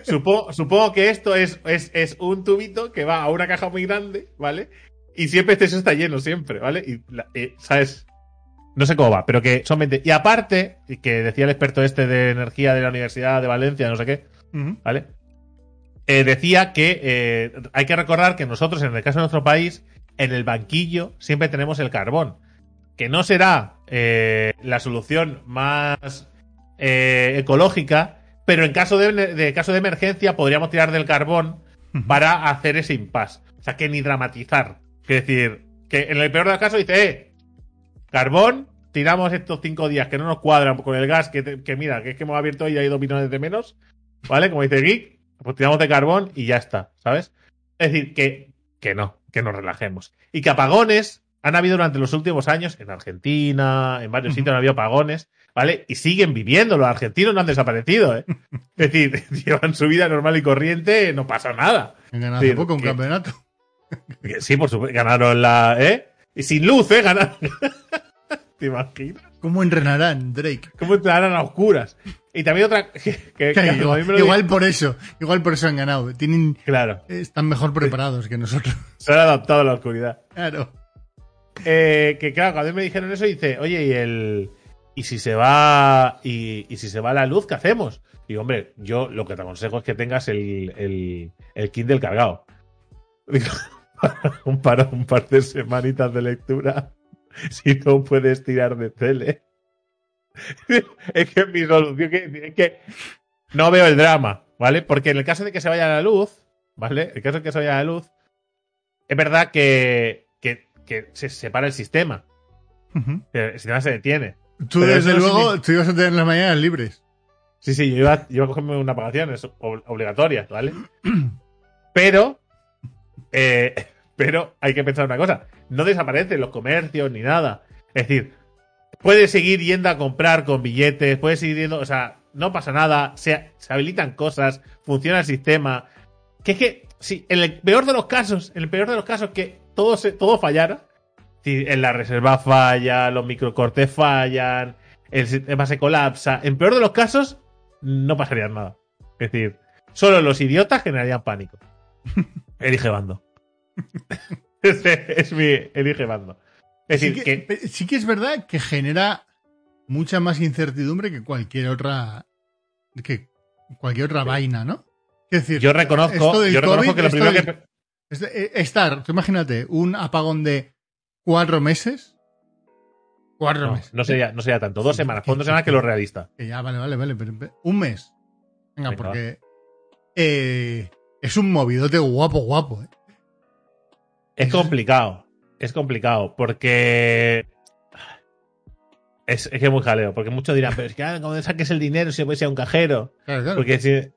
supo- supongo que esto es, es, es un tubito que va a una caja muy grande, ¿vale? Y siempre este eso está lleno, siempre, ¿vale? Y, la- eh, ¿sabes? No sé cómo va, pero que son 20. Y aparte, y que decía el experto este de energía de la Universidad de Valencia, no sé qué, ¿vale? Eh, decía que eh, hay que recordar que nosotros, en el caso de nuestro país, en el banquillo siempre tenemos el carbón. Que no será la solución más ecológica, pero en caso de, de caso de emergencia podríamos tirar del carbón para hacer ese impasse. O sea, que ni dramatizar. Es decir, que en el peor de los casos dice, eh, carbón, tiramos estos cinco días que no nos cuadran con el gas, que, te- que mira, que es que hemos abierto y hay dos millones de menos, ¿vale? Como dice Geek, pues tiramos de carbón y ya está, ¿sabes? Es decir, que, que no, que nos relajemos. Y que apagones han habido durante los últimos años en Argentina, en varios sitios han habido apagones, ¿vale? Y siguen viviendo, los argentinos no han desaparecido, ¿eh? Es decir, llevan su vida normal y corriente, no pasa nada. Han ganado Sí, hace poco un que- campeonato. Que Sí, por supuesto, ganaron la, ¿eh? Y sin luz, ¿eh? Ganaron. ¿Te imaginas? ¿Cómo entrenarán, Drake? ¿Cómo entrarán a oscuras? Y también otra. Que, que- que a mí igual, por eso, igual por eso han ganado. Tienen, Claro, están mejor preparados que nosotros. se han adaptado a la oscuridad. Claro. Eh, que claro, cuando me dijeron eso, dice, oye, y el. Y si se va y, y si se va la luz, ¿qué hacemos? Y hombre, yo lo que te aconsejo es que tengas el, el, el Kindle cargado. Digo, un, par, un par de semanitas de lectura. Si no puedes tirar de tele. es que mi solución es que no veo el drama, ¿vale? Porque en el caso de que se vaya la luz, ¿vale? En el caso de que se vaya la luz, es verdad que, que, que se separa el sistema. El sistema se detiene. Tú, Pero desde luego, tú ibas a tener las mañanas libres. Sí, sí, yo iba, yo iba a cogerme una pagación, es ob- obligatoria, ¿vale? Pero, eh, pero hay que pensar una cosa, no desaparecen los comercios ni nada. Es decir, puedes seguir yendo a comprar con billetes, puedes seguir yendo, o sea, no pasa nada, se, se habilitan cosas, funciona el sistema. Que es que, si en el peor de los casos, en el peor de los casos que todo, se, todo fallara, si en la reserva falla, los microcortes fallan, el sistema se colapsa, en peor de los casos, no pasaría nada. Es decir, solo los idiotas generarían pánico. Elige bando. Ese es mi elige bando. Es Sí decir, que, que, pe- sí que es verdad que genera mucha más incertidumbre que cualquier otra que cualquier otra vaina, ¿no? Es decir, yo reconozco, yo reconozco COVID, que lo primero que. es- eh, estar, tú imagínate, un apagón de cuatro meses. Cuatro No, meses. no sería, no sería tanto. Dos semanas. Pon dos semanas que lo realista. Que ya, vale, vale, vale. pero- un mes. Venga, Venga, porque eh, es un movidote guapo, guapo. ¿eh? Es complicado. Es complicado. Porque. Es, es que es muy jaleo. Porque muchos dirán, pero es que ah, cuando saques el dinero si puede ir a un cajero. Claro, claro. Porque si,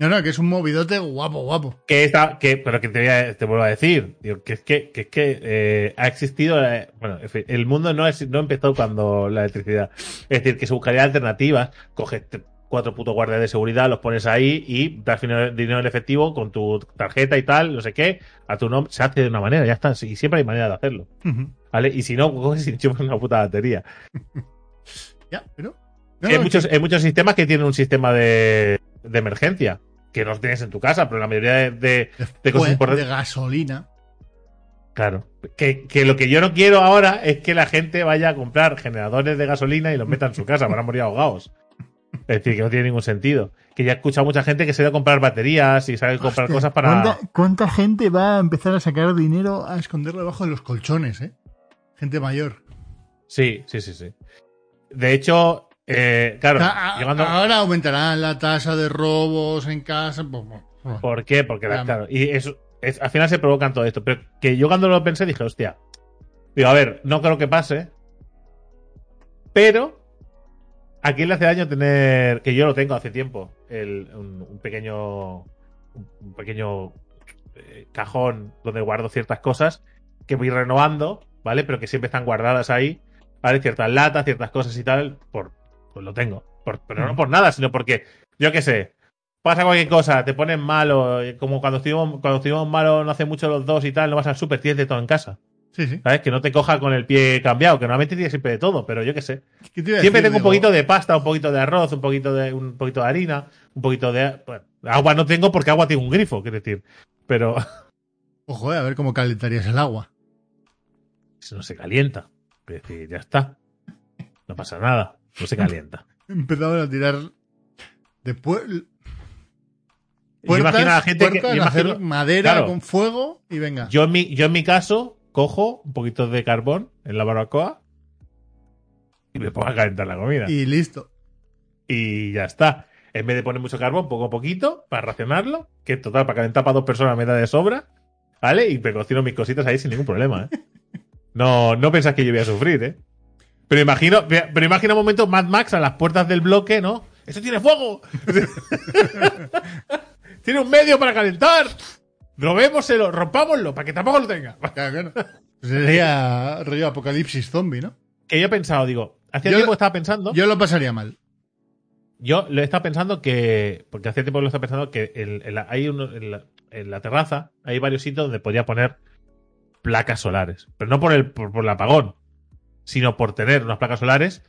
No, no, que es un movidote guapo, guapo. que esta, que, pero que te, voy a- te vuelvo a decir, digo, que es que, que, es que eh, ha existido, bueno, en fin, el mundo no, es, no empezó cuando la electricidad. Es decir, que se buscaría alternativas, coges cuatro putos guardias de seguridad, los pones ahí y das dinero, en efectivo con tu tarjeta y tal, no sé qué, a tu nombre, se hace de una manera, ya está, y siempre hay manera de hacerlo. ¿vale? Y si no, coges y chupas una puta batería. Ya, pero. No, hay, no, muchos, hay muchos sistemas que tienen un sistema de, de emergencia, que no tienes en tu casa, pero la mayoría de- de, de cosas importantes. de gasolina. Claro. Que, que lo que yo no quiero ahora es que la gente vaya a comprar generadores de gasolina y los meta en su casa, van a morir ahogados. Es decir, que no tiene ningún sentido. Que ya he escuchado mucha gente que se va a comprar baterías y sabe comprar Hostia, cosas para. ¿cuánta, cuánta gente va a empezar a sacar dinero a esconderlo debajo de los colchones, eh? Gente mayor. Sí, sí, sí, sí. De hecho, eh, claro, A- a- llegando- Ahora aumentará la tasa de robos en casa. pues, ¿Por qué? Porque, la- Claro. claro, y eso, es- al final se provocan todo esto. Pero que yo cuando lo pensé dije, hostia, digo, a ver, no creo que pase, pero ¿a quién le hace daño tener, que yo lo tengo hace tiempo, el, un, un pequeño, un pequeño eh, cajón donde guardo ciertas cosas que voy renovando, ¿vale? Pero que siempre están guardadas ahí, ¿vale? Ciertas latas, ciertas cosas y tal, por, pues lo tengo. Por- pero no por nada, sino porque, yo qué sé, pasa cualquier cosa, te pones malo, eh, como cuando estuvimos, cuando estuvimos malos no hace mucho los dos y tal, no vas al súper, tienes de todo en casa. Sí, sí. ¿Sabes? Que no te coja con el pie cambiado, que normalmente tienes siempre de todo, pero yo qué sé. ¿Qué te Siempre tengo un poquito de pasta, un poquito de arroz, un poquito de, un poquito de harina, un poquito de. bueno, agua no tengo porque agua tiene un grifo, quiero decir. Pero Ojo, eh, a ver cómo calentarías el agua. eso no se calienta. Es decir, ya está. No pasa nada. No se calienta. Empezaban a tirar de pu- Yo puertas, imagino a la gente que. yo hacer madera claro. con fuego y venga. Yo en, mi, yo en mi caso cojo un poquito de carbón en la barbacoa y me pongo a calentar la comida. Y, Y listo. ya está. En vez de poner mucho carbón, poco a poquito, para racionarlo, que total, para calentar para dos personas me da de sobra, ¿vale? Y me cocino mis cositas ahí sin ningún problema, ¿eh? No, no pensás que yo voy a sufrir, ¿eh? Pero imagino, pero imagina un momento Mad Max a las puertas del bloque, ¿no? ¡Eso tiene fuego! ¡Tiene un medio para calentar! Robémoselo, rompámoslo, para que tampoco lo tenga. Sería rollo apocalipsis zombie, ¿no? que yo he pensado, digo, hacía Yo- tiempo que estaba pensando, yo, Yo lo pasaría mal. lo he estado pensando que, porque hace tiempo lo he estado pensando que en, la, hay uno, en, la, en la terraza hay varios sitios donde podría poner placas solares, pero no por el, por, por el apagón, sino por tener unas placas solares.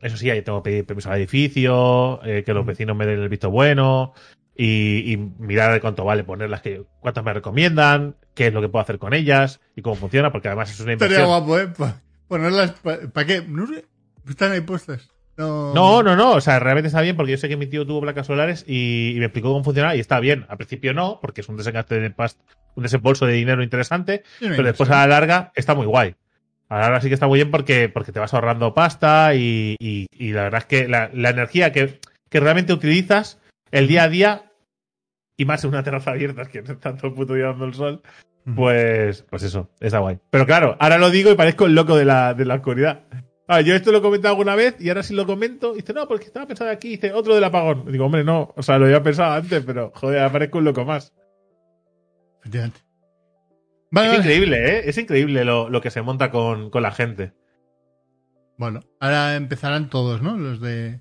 Eso sí, ahí tengo que pedir permiso al edificio, eh, que los vecinos me den el visto bueno y, y mirar de cuánto vale ponerlas, que, cuántas me recomiendan, qué es lo que puedo hacer con ellas y cómo funciona, porque además es una Estaría inversión. guapo, ¿eh? Pa- ponerlas. ¿Para qué? No sé. Están ahí puestas. No, No, no, no. O sea, realmente está bien porque yo sé que mi tío tuvo placas solares y, y me explicó cómo funcionaba y está bien. Al principio no, porque es un desengaste de past, un desembolso de dinero interesante, no pero después a la larga está muy guay. A la larga sí que está muy bien porque, porque te vas ahorrando pasta y, y- y la verdad es que la, la energía que, que realmente utilizas el día a día y más en una terraza abierta que no está todo el puto día dando el sol, pues, pues eso, está guay. Pero claro, ahora lo digo y parezco el loco de la, de la oscuridad. Ah, yo esto lo he comentado alguna vez y ahora sí lo comento. Y dice, no, porque estaba pensando aquí. Y dice, otro del apagón. Digo, hombre, no. O sea, lo había pensado antes, pero joder, aparezco un loco más. Efectivamente. Vale, Es vale. increíble, ¿eh? Es increíble lo, lo que se monta con, con la gente. Bueno, ahora empezarán todos, ¿no? Los de.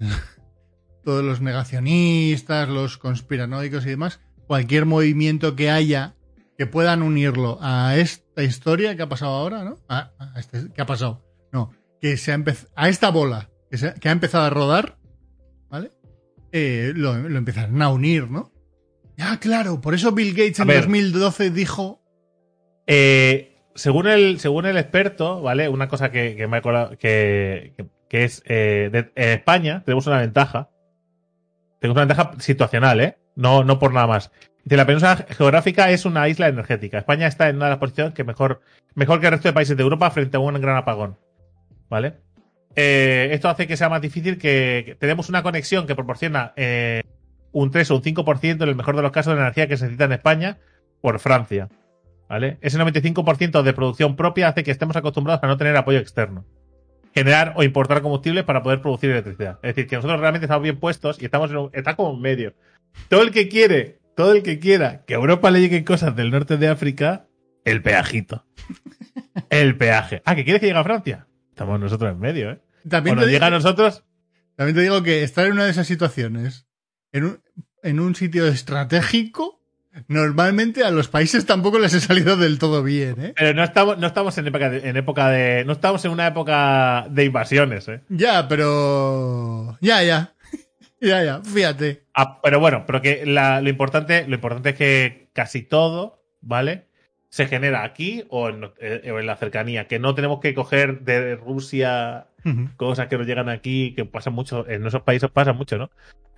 todos los negacionistas, los conspiranoicos y demás. Cualquier movimiento que haya que puedan unirlo a esta historia que ha pasado ahora, ¿no? A, a este- ¿Qué ha pasado? No, que se ha empezado. A esta bola que, se- que ha empezado a rodar, ¿vale? Eh, lo, lo empezarán a unir, ¿no? Ah, claro, por eso Bill Gates A en ver. 2012 dijo. Eh, según, el, según el experto, ¿vale? Una cosa que, me he acordado, que, es, eh, de- en España tenemos una ventaja. Tenemos una ventaja situacional, ¿eh? No, no por nada más. Dice, la península geográfica es una isla energética. España está en una de las posiciones que mejor, mejor que el resto de países de Europa frente a un gran apagón. ¿Vale? Eh, esto hace que sea más difícil que, que tenemos una conexión que proporciona un 3 o un 5% en el mejor de los casos de energía que se necesita en España por Francia. ¿Vale? Ese 95% de producción propia hace que estemos acostumbrados a no tener apoyo externo. Generar o importar combustibles para poder producir electricidad. Es decir, que nosotros realmente estamos bien puestos y estamos en un- está como en medio. Todo el que quiere, todo el que quiera que a Europa le lleguen cosas del norte de África, el peajito. El peaje. Ah, ¿que quieres que llegue a Francia? Estamos nosotros en medio, ¿eh? También Cuando digo- llega a nosotros, También te digo que estar en una de esas situaciones, en un, en un sitio estratégico, normalmente a los países tampoco les ha salido del todo bien, ¿eh? pero no estamos, no estamos en época de, en época de, no estamos en una época de invasiones, ¿eh? Ya, pero... Ya, ya. ya, ya, fíjate. Ah, pero bueno, pero que la- lo importante, lo importante es que casi todo, ¿vale? Se genera aquí o en, eh, o en la cercanía, que no tenemos que coger de Rusia cosas que nos llegan aquí, que pasan mucho, en esos países pasa mucho, ¿no?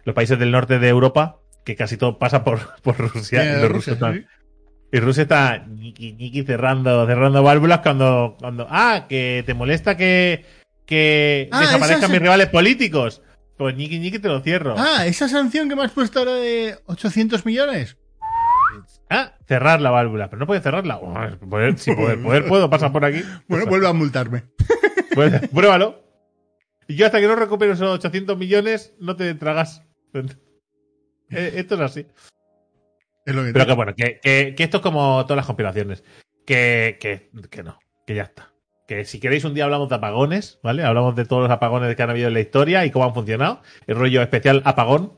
Los países del norte de Europa, que casi todo pasa por, por Rusia, y los Rusia, están- sí. y Rusia está cerrando, cerrando válvulas cuando, cuando, ah, que te molesta que, que Ah, desaparezcan mis rivales políticos. Pues ñiqui, ñiqui te lo cierro. Ah, esa sanción que me has puesto ahora de 800 millones. Ah, cerrar la válvula, pero no puede cerrarla. Oh, poder- si poder, poder puedo pasar por aquí. Bueno, vuelve a multarme. Pues, pruébalo. Y yo hasta que no recupero esos 800 millones, no te tragas. Eh, Esto es así. Es lo que Pero que bueno, que, que- que esto es como todas las conspiraciones. Que, que, que no, que ya está. Que si queréis un día hablamos de apagones, ¿vale? Hablamos de todos los apagones que han habido en la historia y cómo han funcionado. El rollo especial apagón.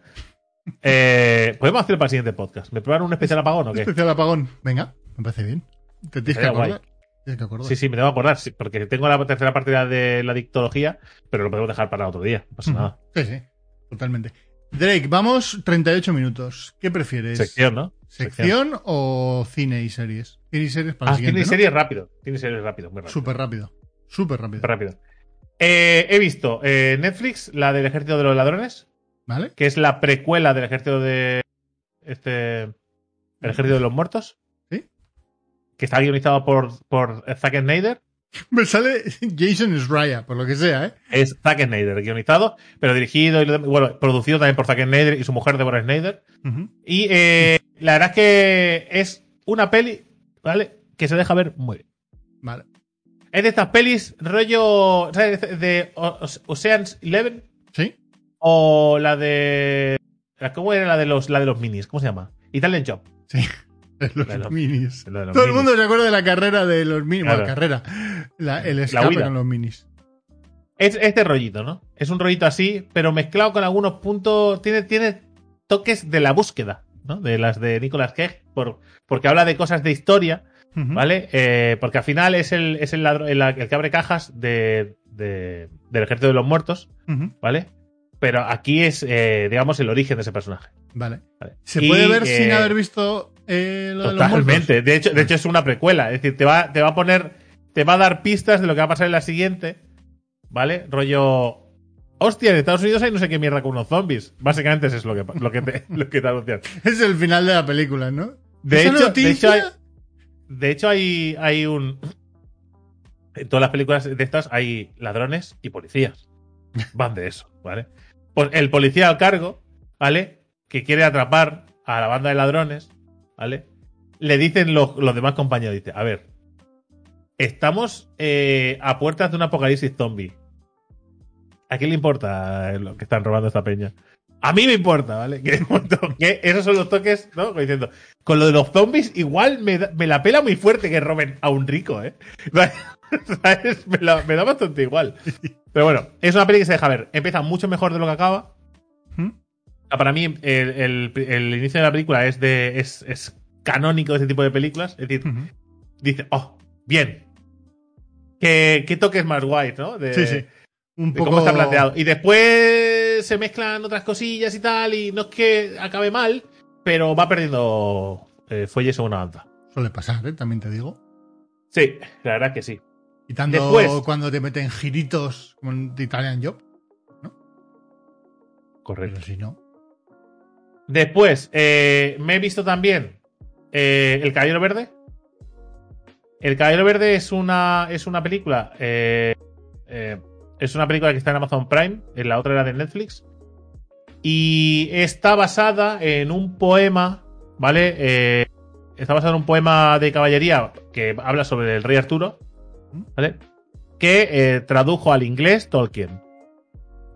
Eh, Podemos hacerlo para el siguiente podcast. ¿Me prueban un especial apagón o qué? Especial apagón. Venga, me parece bien. Te tienes que acordar. Tienes que acordar. Sí, sí, me tengo que acordar, sí, porque tengo la tercera parte de la dictología, pero lo podemos dejar para otro día, no pasa nada. Sí, sí, totalmente. Drake, vamos 38 minutos. ¿Qué prefieres? Sección, ¿no? ¿Sección o cine y series? Cine y series para el Ah, siguiente, tiene ¿no? series rápido. Tiene series rápido, muy rápido. Súper rápido. Súper rápido. Súper rápido. Eh, he visto eh, Netflix, la del Ejército de los Ladrones, ¿Vale? que es la precuela del Ejército de. Este. El Ejército de los Muertos. Sí. Que está guionizado por, por Zack Snyder. Me sale Jason Schreier, por lo que sea, ¿eh? Es Zack Snyder, guionizado, pero dirigido y bueno, producido también por Zack Snyder y su mujer Deborah Snyder. Y eh, la verdad es que es una peli, ¿vale? Que se deja ver muy bien. Vale. Es de estas pelis rollo, ¿sabes? De Ocean's Eleven ¿Sí? o la de... ¿Cómo era la de los, la de los minis? ¿Cómo se llama? Italian Job. Sí. Los minis. los Todo el mundo se acuerda de la carrera de los minis. Claro. Bueno, carrera. La- el escape con los minis. Es este rollito, ¿no? Es un rollito así, pero mezclado con algunos puntos. Tiene, tiene toques de la búsqueda, ¿no? De las de Nicolas Cage, por, porque habla de cosas de historia. ¿vale? Eh, porque al final es el, es el, ladro- el, el que abre cajas de, de- del ejército de los muertos. ¿vale? Pero aquí es, eh, digamos, el origen de ese personaje. Vale. ¿vale? ¿Se Y, puede ver eh, sin haber visto eh, lo de los muertos? Totalmente. De hecho, de hecho, es una precuela. Es decir, te va, te va a poner. Te va a dar pistas de lo que va a pasar en la siguiente. ¿vale? Rollo. Hostia, en Estados Unidos hay no sé qué mierda con unos zombies. Básicamente es eso lo que, lo que, te, lo que te anuncian. Es el final de la película, ¿no? De ¿Esa hecho, de hecho, hay, de hecho hay, hay un. En todas las películas de estas hay ladrones y policías. Van de eso, ¿vale? Pues el policía al cargo, ¿vale? Que quiere atrapar a la banda de ladrones, ¿vale? Le dicen los, los demás compañeros, dice, a ver, estamos eh, a puertas de un apocalipsis zombie. ¿A quién le importa lo que están robando esta peña? A mí me importa, ¿vale? Que, que esos son los toques, ¿no? Como diciendo, con lo de los zombies, igual me, da- me la pela muy fuerte que roben a un rico, ¿eh? ¿Sabes? Me, la- me da bastante igual. Pero bueno, es una peli que se deja ver. Empieza mucho mejor de lo que acaba. Para mí, el, el- el inicio de la película es, de, es, es canónico de ese tipo de películas. Es decir, dice, oh, bien. ¿Qué, qué toques más guays, ¿no? De, Sí, sí. Un de poco. cómo está planteado. Y después se mezclan otras cosillas y tal, y no es que acabe mal, pero va perdiendo eh, fuelle según avanza. Suele pasar, ¿eh? También te digo. Sí, la verdad que sí. Quitando Después. cuando te meten giritos como en The Italian Job. Correcto. Pero si no. Después, eh, me he visto también eh, El Caballero Verde. El Caballero Verde es una, es una película. eh, es una película que está en Amazon Prime. En la otra era de Netflix. Y está basada en un poema. ¿Vale? Está basada en un poema de caballería que habla sobre el rey Arturo. ¿Vale? Que tradujo al inglés Tolkien.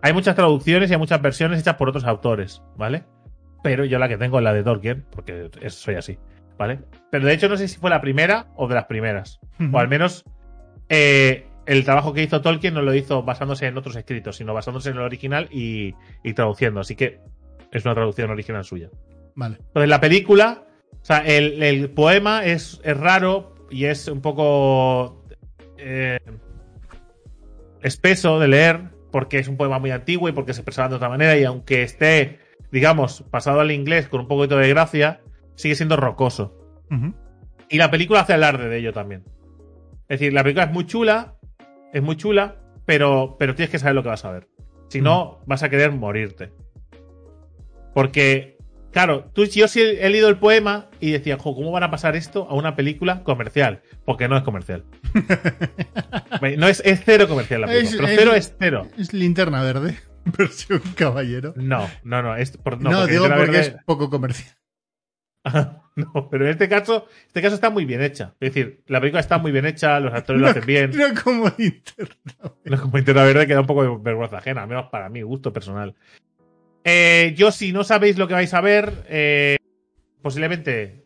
Hay muchas traducciones y hay muchas versiones hechas por otros autores, ¿vale? Pero yo la que tengo es la de Tolkien, porque es- soy así, ¿vale? Pero de hecho no sé si fue la primera o de las primeras. O al menos eh, el trabajo que hizo Tolkien no lo hizo basándose en otros escritos, sino basándose en el original y, y traduciendo. Así que es una traducción original suya. Vale. Entonces la película, o sea, el, el poema es, es raro y es un poco eh, espeso de leer porque es un poema muy antiguo y porque se expresaba de otra manera y aunque esté, digamos, pasado al inglés con un poquito de gracia, sigue siendo rocoso. Y la película hace alarde de ello también. Es decir, la película es muy chula, es muy chula, pero, pero tienes que saber lo que vas a ver. Si no, vas a querer morirte. Porque, claro, tú, yo sí he, leído el poema y decía, "Jo, ¿cómo van a pasar esto a una película comercial? Porque no es comercial. no es, es cero comercial la película. Es- pero es- cero es cero. Es linterna verde. Versión caballero. No, no, no. Es por, no, No, porque digo porque Verde- es poco comercial. no, pero en este caso, este caso está muy bien hecha. Es decir, la película está muy bien hecha, los actores lo hacen bien. No como linterna. No, como Linterna Verde que da un poco de vergüenza ajena, al menos para mi gusto personal. Eh, yo, si no sabéis lo que vais a ver, eh, posiblemente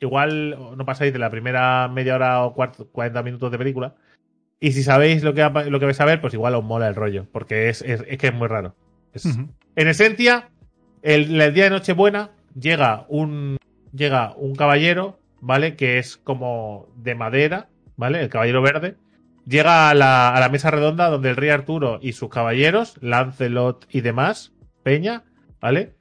igual no pasáis de la primera media hora o cuarto, 40 minutos de película. Y si sabéis lo que, lo que vais a ver, pues igual os mola el rollo, porque es, es- es que es muy raro. Es-. En esencia, el, el día de Nochebuena llega un, llega un caballero, ¿vale? Que es como de madera, ¿vale? El caballero verde. Llega a la, a la mesa redonda donde el rey Arturo y sus caballeros, Lancelot y demás, Peña, ¿vale?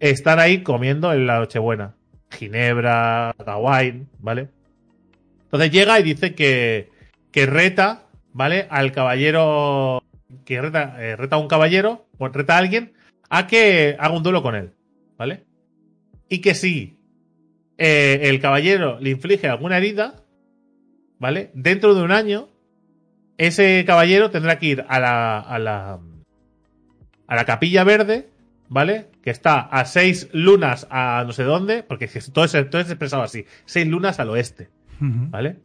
Están ahí comiendo en la Nochebuena. Ginebra, Gawain, ¿vale? Entonces llega y dice que, que reta, ¿vale? Al caballero. Que reta, eh, reta a un caballero, o reta a alguien, a que haga un duelo con él, ¿vale? Y que si eh, el caballero le inflige alguna herida, ¿vale? Dentro de un año, ese caballero tendrá que ir a la, a la, a la capilla verde, ¿vale? Que está a seis lunas a no sé dónde, porque todo es, todo es expresado así, seis lunas al oeste. ¿vale?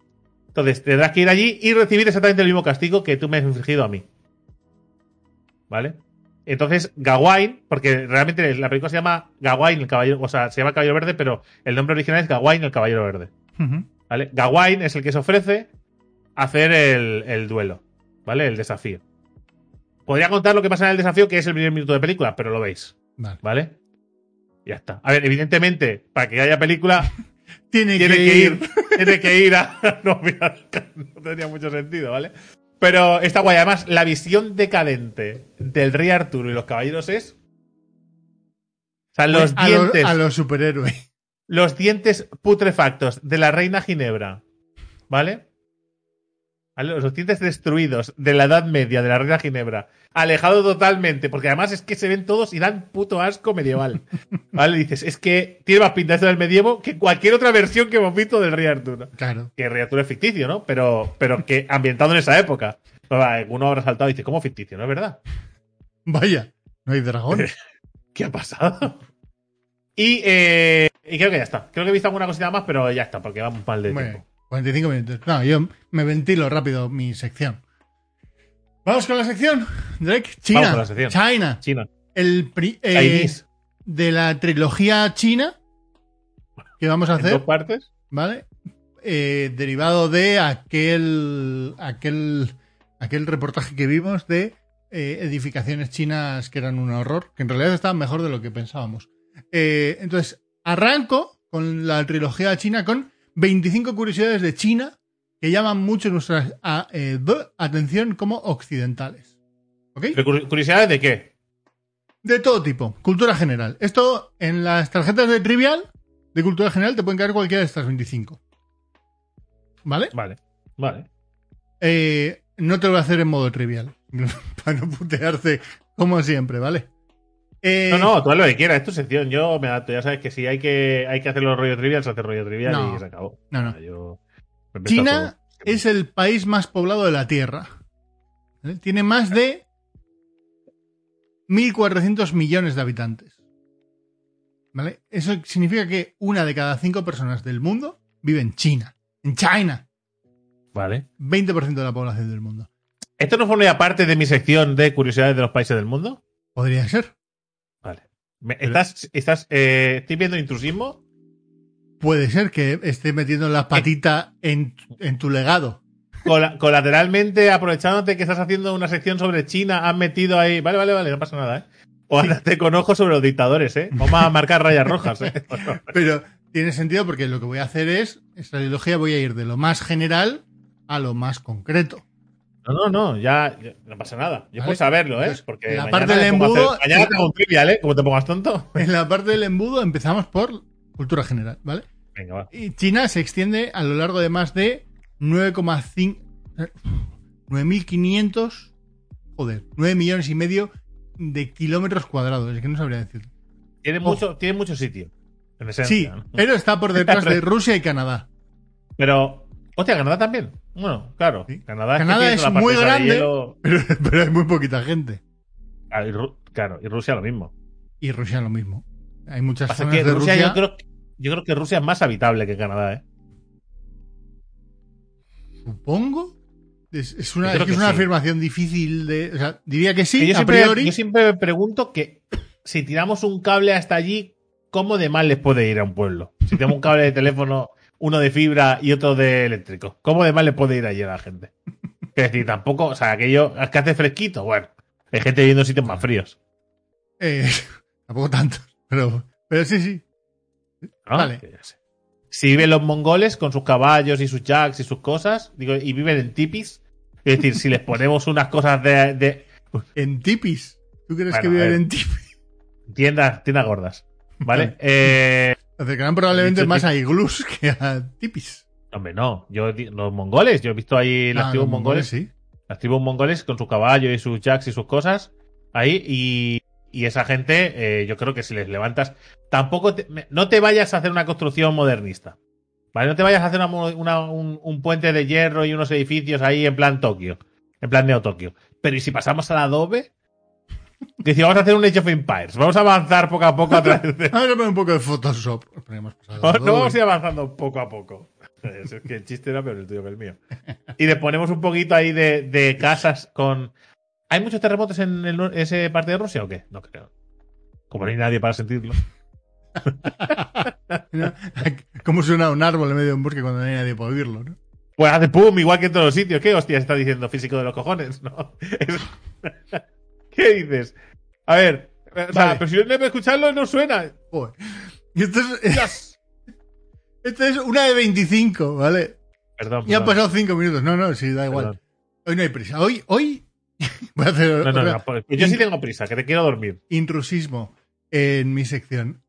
Entonces tendrás que ir allí y recibir exactamente el mismo castigo que tú me has infligido a mí. ¿Vale? Entonces, Gawain, porque realmente la película se llama Gawain, el caballero, o sea, se llama Caballero Verde, pero el nombre original es Gawain, el Caballero Verde. ¿Vale? Gawain es el que se ofrece hacer el, el duelo, ¿vale? El desafío. Podría contar lo que pasa en el desafío, que es el primer minuto de película, pero lo veis, Vale. ¿vale? Ya está. A ver, evidentemente, para que haya película, Tiene, tiene que, que ir. tiene que ir a. No, mira, no tendría mucho sentido, ¿vale? Pero está guay. Además, la visión decadente del rey Arturo y los caballeros es. O sea, los, dientes. a los superhéroes. Los dientes putrefactos de la reina Ginebra. ¿Vale? Los occidentes destruidos de la Edad Media, de la Reina Ginebra, alejado totalmente, porque además es que se ven todos y dan puto asco medieval. ¿Vale? Dices, es que tiene más pinta esto del medievo que cualquier otra versión que hemos visto del Rey Arturo. Claro. Que el Rey Arturo es ficticio, ¿no? Pero, pero que ambientado en esa época. Uno habrá saltado y dice, ¿cómo ficticio? ¿No es verdad? Vaya, no hay dragón. ¿Qué ha pasado? Y, eh, y creo que ya está. Creo que he visto alguna cosita más, pero ya está, porque vamos mal de tiempo. 45 minutos. No, yo me ventilo rápido mi sección. Vamos con la sección, Drake. China. Vamos con la sección. China. China. El pri- eh, de la trilogía china que vamos a En hacer, dos partes. ¿vale? Eh, derivado de aquel, aquel, aquel reportaje que vimos de eh, edificaciones chinas que eran un horror, que en realidad estaban mejor de lo que pensábamos. Entonces, arranco con la trilogía china con 25 curiosidades de China que llaman mucho nuestra eh, atención como occidentales. ¿Ok? Pero ¿Curiosidades de qué? De todo tipo, cultura general. Esto en las tarjetas de trivial de cultura general te pueden caer cualquiera de estas 25. ¿Vale? Vale. Vale. Eh, no te lo voy a hacer en modo trivial. para no putearte como siempre, ¿vale? Eh, No, no, tú haz lo que quieras, es tu sección. Yo me adapto. Ya sabes que si hay que, hay que hacer los rollos trivial, se hace rollo trivial No. y se acabó. No, no. China es el país más poblado de la Tierra. ¿Vale? Tiene más de 1.400 millones de habitantes. ¿Vale? Eso significa que una de cada cinco personas del mundo vive en China. En China. Vale. 20% de la población del mundo. ¿Esto no forma parte de mi sección de curiosidades de los países del mundo? Podría ser. ¿Estás, estás, eh, ¿Estoy viendo intrusismo? Puede ser que esté metiendo la patita en, en tu legado. Cola- colateralmente, aprovechándote que estás haciendo una sección sobre China, has metido ahí. Vale, vale, vale, no pasa nada, ¿eh? O ándate con ojos sobre los dictadores, ¿eh? Vamos a marcar rayas rojas, ¿eh? Pero tiene sentido porque lo que voy a hacer es, esta trilogía voy a ir de lo más general a lo más concreto. No, no, no, ya, ya no pasa nada. Yo Vale. puedo saberlo, ¿eh? Pues, Porque la parte del embudo- hacer- mañana te hago un trivial, ¿eh? Como te pongas tonto. En la parte del embudo empezamos por cultura general, ¿vale? Venga, va. Y China se extiende a lo largo de más de 9,5... eh, 9.500... Joder, 9 millones y medio de kilómetros cuadrados. Es que no sabría decirlo. Tiene mucho, tiene mucho sitio. En Sí, pero está por detrás de Rusia y Canadá. Pero, hostia, Canadá también. Bueno, claro. Sí. Canadá, Canadá que tiene es muy grande. hielo. Pero, pero hay muy poquita gente. Claro, y, Ru- claro, y Rusia lo mismo. Y Rusia lo mismo. Hay muchas Pasa zonas que de Rusia, Rusia. yo creo, yo creo que Rusia es más habitable que Canadá, ¿eh? Supongo. Es, es una, es que es que una sí. afirmación difícil de. O sea, diría que sí, Que yo, a siempre, priori. yo siempre me pregunto que si tiramos un cable hasta allí, ¿cómo de mal les puede ir a un pueblo? Si tenemos un cable de teléfono, uno de fibra y otro de eléctrico, ¿cómo de mal le puede ir allí a la gente? Es decir, tampoco, o sea, aquello, es que hace fresquito, bueno, hay gente viviendo en sitios más fríos. eh, tampoco tanto. Pero, pero sí, sí. ¿no? Vale. Si viven los mongoles con sus caballos y sus jacks y sus cosas, digo, y viven en tipis, es decir, si les ponemos unas cosas de, de En tipis. ¿Tú crees Bueno, que viven en tipis? tiendas, tiendas gordas. Vale. Eh, Acercarán probablemente Dicho más a iglús que a tipis. hombre, no, yo los mongoles, yo he visto ahí las Ah, tribus mongoles, sí. las tribus mongoles con sus caballos y sus jacks y sus cosas ahí y, y esa gente, eh, yo creo que si les levantas, tampoco te- no te vayas a hacer una construcción modernista. ¿Vale? No te vayas a hacer una- un, un puente de hierro y unos edificios ahí en plan Tokio. En plan Neo Tokio. Pero ¿y si pasamos al Adobe? Dice, vamos a hacer un Age of Empires. Vamos a avanzar poco a poco a través de... Vamos a poner un poco de Photoshop. No, vamos a ir avanzando poco a poco. Es que el chiste era peor el tuyo que el mío. Y le ponemos un poquito ahí de, de casas con. ¿Hay muchos terremotos en el parte de Rusia o qué? No creo. Como no hay nadie para sentirlo. ¿Cómo suena un árbol en medio de un bosque cuando no hay nadie para oírlo? ¿no? Pues hace pum, igual que en todos los sitios. ¿Qué hostia está diciendo físico de los cojones? ¿No? Es- ¿Qué dices? A ver, o sea, pero si no debe escucharlo, no suena. Joder. Esto es, Dios. esto es una de 25, ¿vale? Perdón. Ya han pasado 5 minutos. No, no, sí, da igual. perdón. Hoy no hay prisa. Hoy, hoy voy a hacer No, no, no, yo sí tengo prisa, que te quiero dormir. intrusismo en mi sección.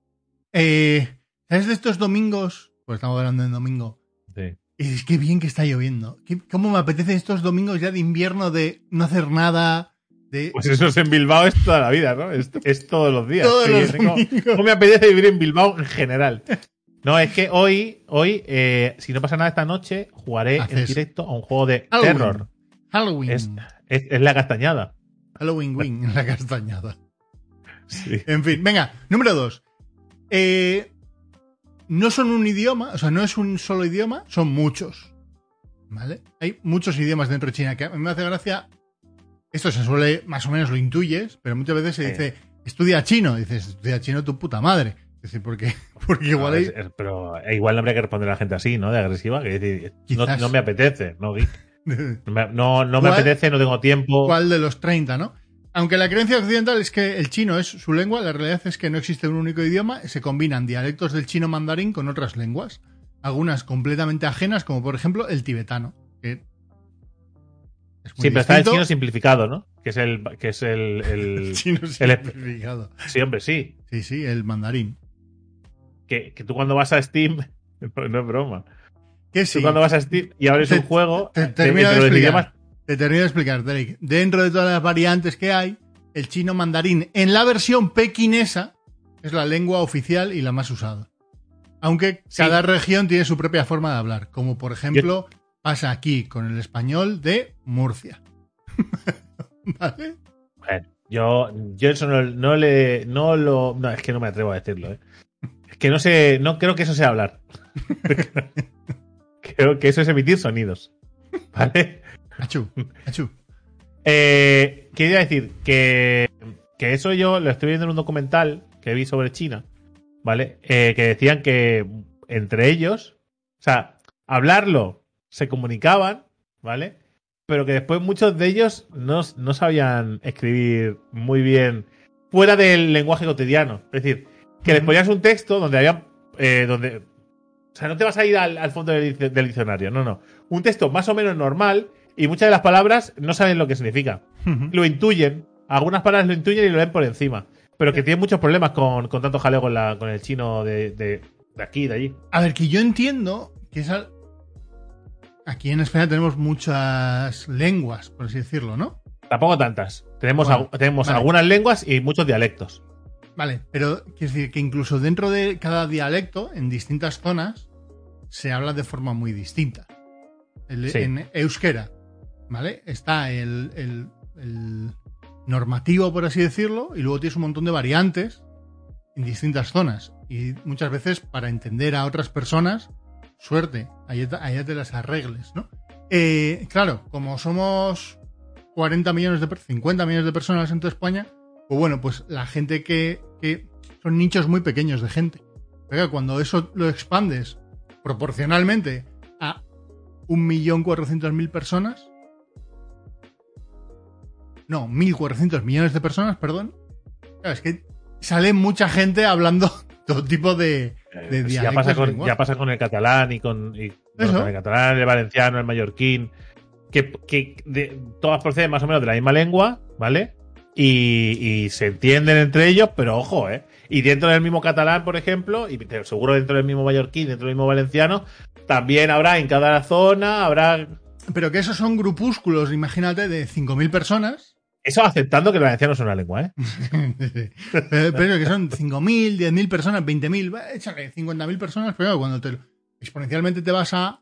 Eh, ¿Sabes de estos domingos? Pues estamos hablando en domingo. Sí. Es que bien que está lloviendo. ¿Qué- ¿Cómo me apetece estos domingos ya de invierno de no hacer nada? De... Pues eso es en Bilbao es toda la vida, ¿no? Es, es todos los días. Todos los tengo-. ¿Cómo me apetece vivir en Bilbao en general? No, es que hoy, hoy, eh, si no pasa nada esta noche, jugaré en directo a un juego de Halloween. terror. Halloween. Es, es, es la castañada. Halloween Wing la castañada. Sí. En fin, venga, número dos. Eh, no son un idioma, o sea, no es un solo idioma, son muchos. ¿Vale? Hay muchos idiomas dentro de China que a mí me hace gracia. Esto se suele, más o menos lo intuyes, pero muchas veces se dice, estudia chino. dices, estudia chino tu puta madre. Es decir, porque, porque igual No, hay. es- es- pero igual no habría que responder a la gente así, ¿no? De agresiva. Que decir, no, me apetece, no. No, me- no, me ¿Cuál- apetece, no tengo tiempo. ¿Cuál de los 30, no? Aunque la creencia occidental es que el chino es su lengua, la realidad es que no existe un único idioma, se combinan dialectos del chino mandarín con otras lenguas, algunas completamente ajenas, como por ejemplo el tibetano, es muy Siempre está el chino simplificado, ¿no? Que es el. Que es el, el- El chino el- simplificado. Sí, hombre, sí. Sí, sí, el mandarín. Que, que tú cuando vas a Steam. No, es broma. Que sí, Tú cuando vas a Steam y abres Te- un juego. te eh, termino de explicar. idiomas- te termino de explicar, Drake. Dentro de todas las variantes que hay, el chino mandarín en la versión pequinesa es la lengua oficial y la más usada. Aunque Sí. cada región tiene su propia forma de hablar, como por ejemplo pasa aquí con el español de Murcia. ¿Vale? Bueno, yo, yo eso no, no le. No lo. No, es que no me atrevo a decirlo, ¿eh? Es que no sé. No creo que eso sea hablar. creo que eso es emitir sonidos. ¿Vale? Achú, achú. Eh, quería decir que, que eso yo lo estoy viendo en un documental que vi sobre China, ¿vale? Eh, que decían que entre ellos, o sea, hablarlo, se comunicaban, ¿vale? Pero que después muchos de ellos no, no sabían escribir muy bien fuera del lenguaje cotidiano. Es decir, que les ponías un texto donde había. eh, donde, o sea, no te vas a ir al, al fondo del, dic- del diccionario, no, no. Un texto más o menos normal y muchas de las palabras no saben lo que significa lo intuyen. Algunas palabras lo intuyen y lo ven por encima. Pero que tienen muchos problemas con, con tanto jaleo con, la, con el chino de, de, de aquí y de allí. A ver, que yo entiendo que esa... Aquí en España tenemos muchas lenguas, por así decirlo, ¿no? Tampoco tantas. Tenemos, Bueno, al- tenemos vale. algunas lenguas y muchos dialectos. Vale, pero quiero decir que incluso dentro de cada dialecto, en distintas zonas, se habla de forma muy distinta. El- Sí. En euskera, ¿vale? Está el, el- el normativo, por así decirlo, y luego tienes un montón de variantes en distintas zonas. Y muchas veces, para entender a otras personas, suerte, allá te, las arregles, ¿no? Eh, claro, como somos 40 millones de per- 50 millones de personas en toda España, pues bueno, pues la gente que, son nichos muy pequeños de gente. Pero cuando eso lo expandes proporcionalmente a 1.400.000 personas, no, 1.400 millones de personas, perdón, es que sale mucha gente hablando todo tipo de, de Eh, pues ya, pasa con, ya pasa con el catalán y con, y- bueno, Eso. con el catalán, el valenciano, el mallorquín. Que, que de- todas proceden más o menos de la misma lengua, ¿vale? Y, y se entienden entre ellos, pero ojo, ¿eh? Y dentro del mismo catalán, por ejemplo, y seguro dentro del mismo mallorquín, dentro del mismo valenciano, también habrá en cada zona, habrá Pero que esos son grupúsculos, imagínate, de 5.000 personas. Eso aceptando que el valenciano es una lengua, ¿eh? pero, que son 5.000, 10.000 personas, 20.000, va, échale 50.000 personas, pero cuando te, exponencialmente te vas a,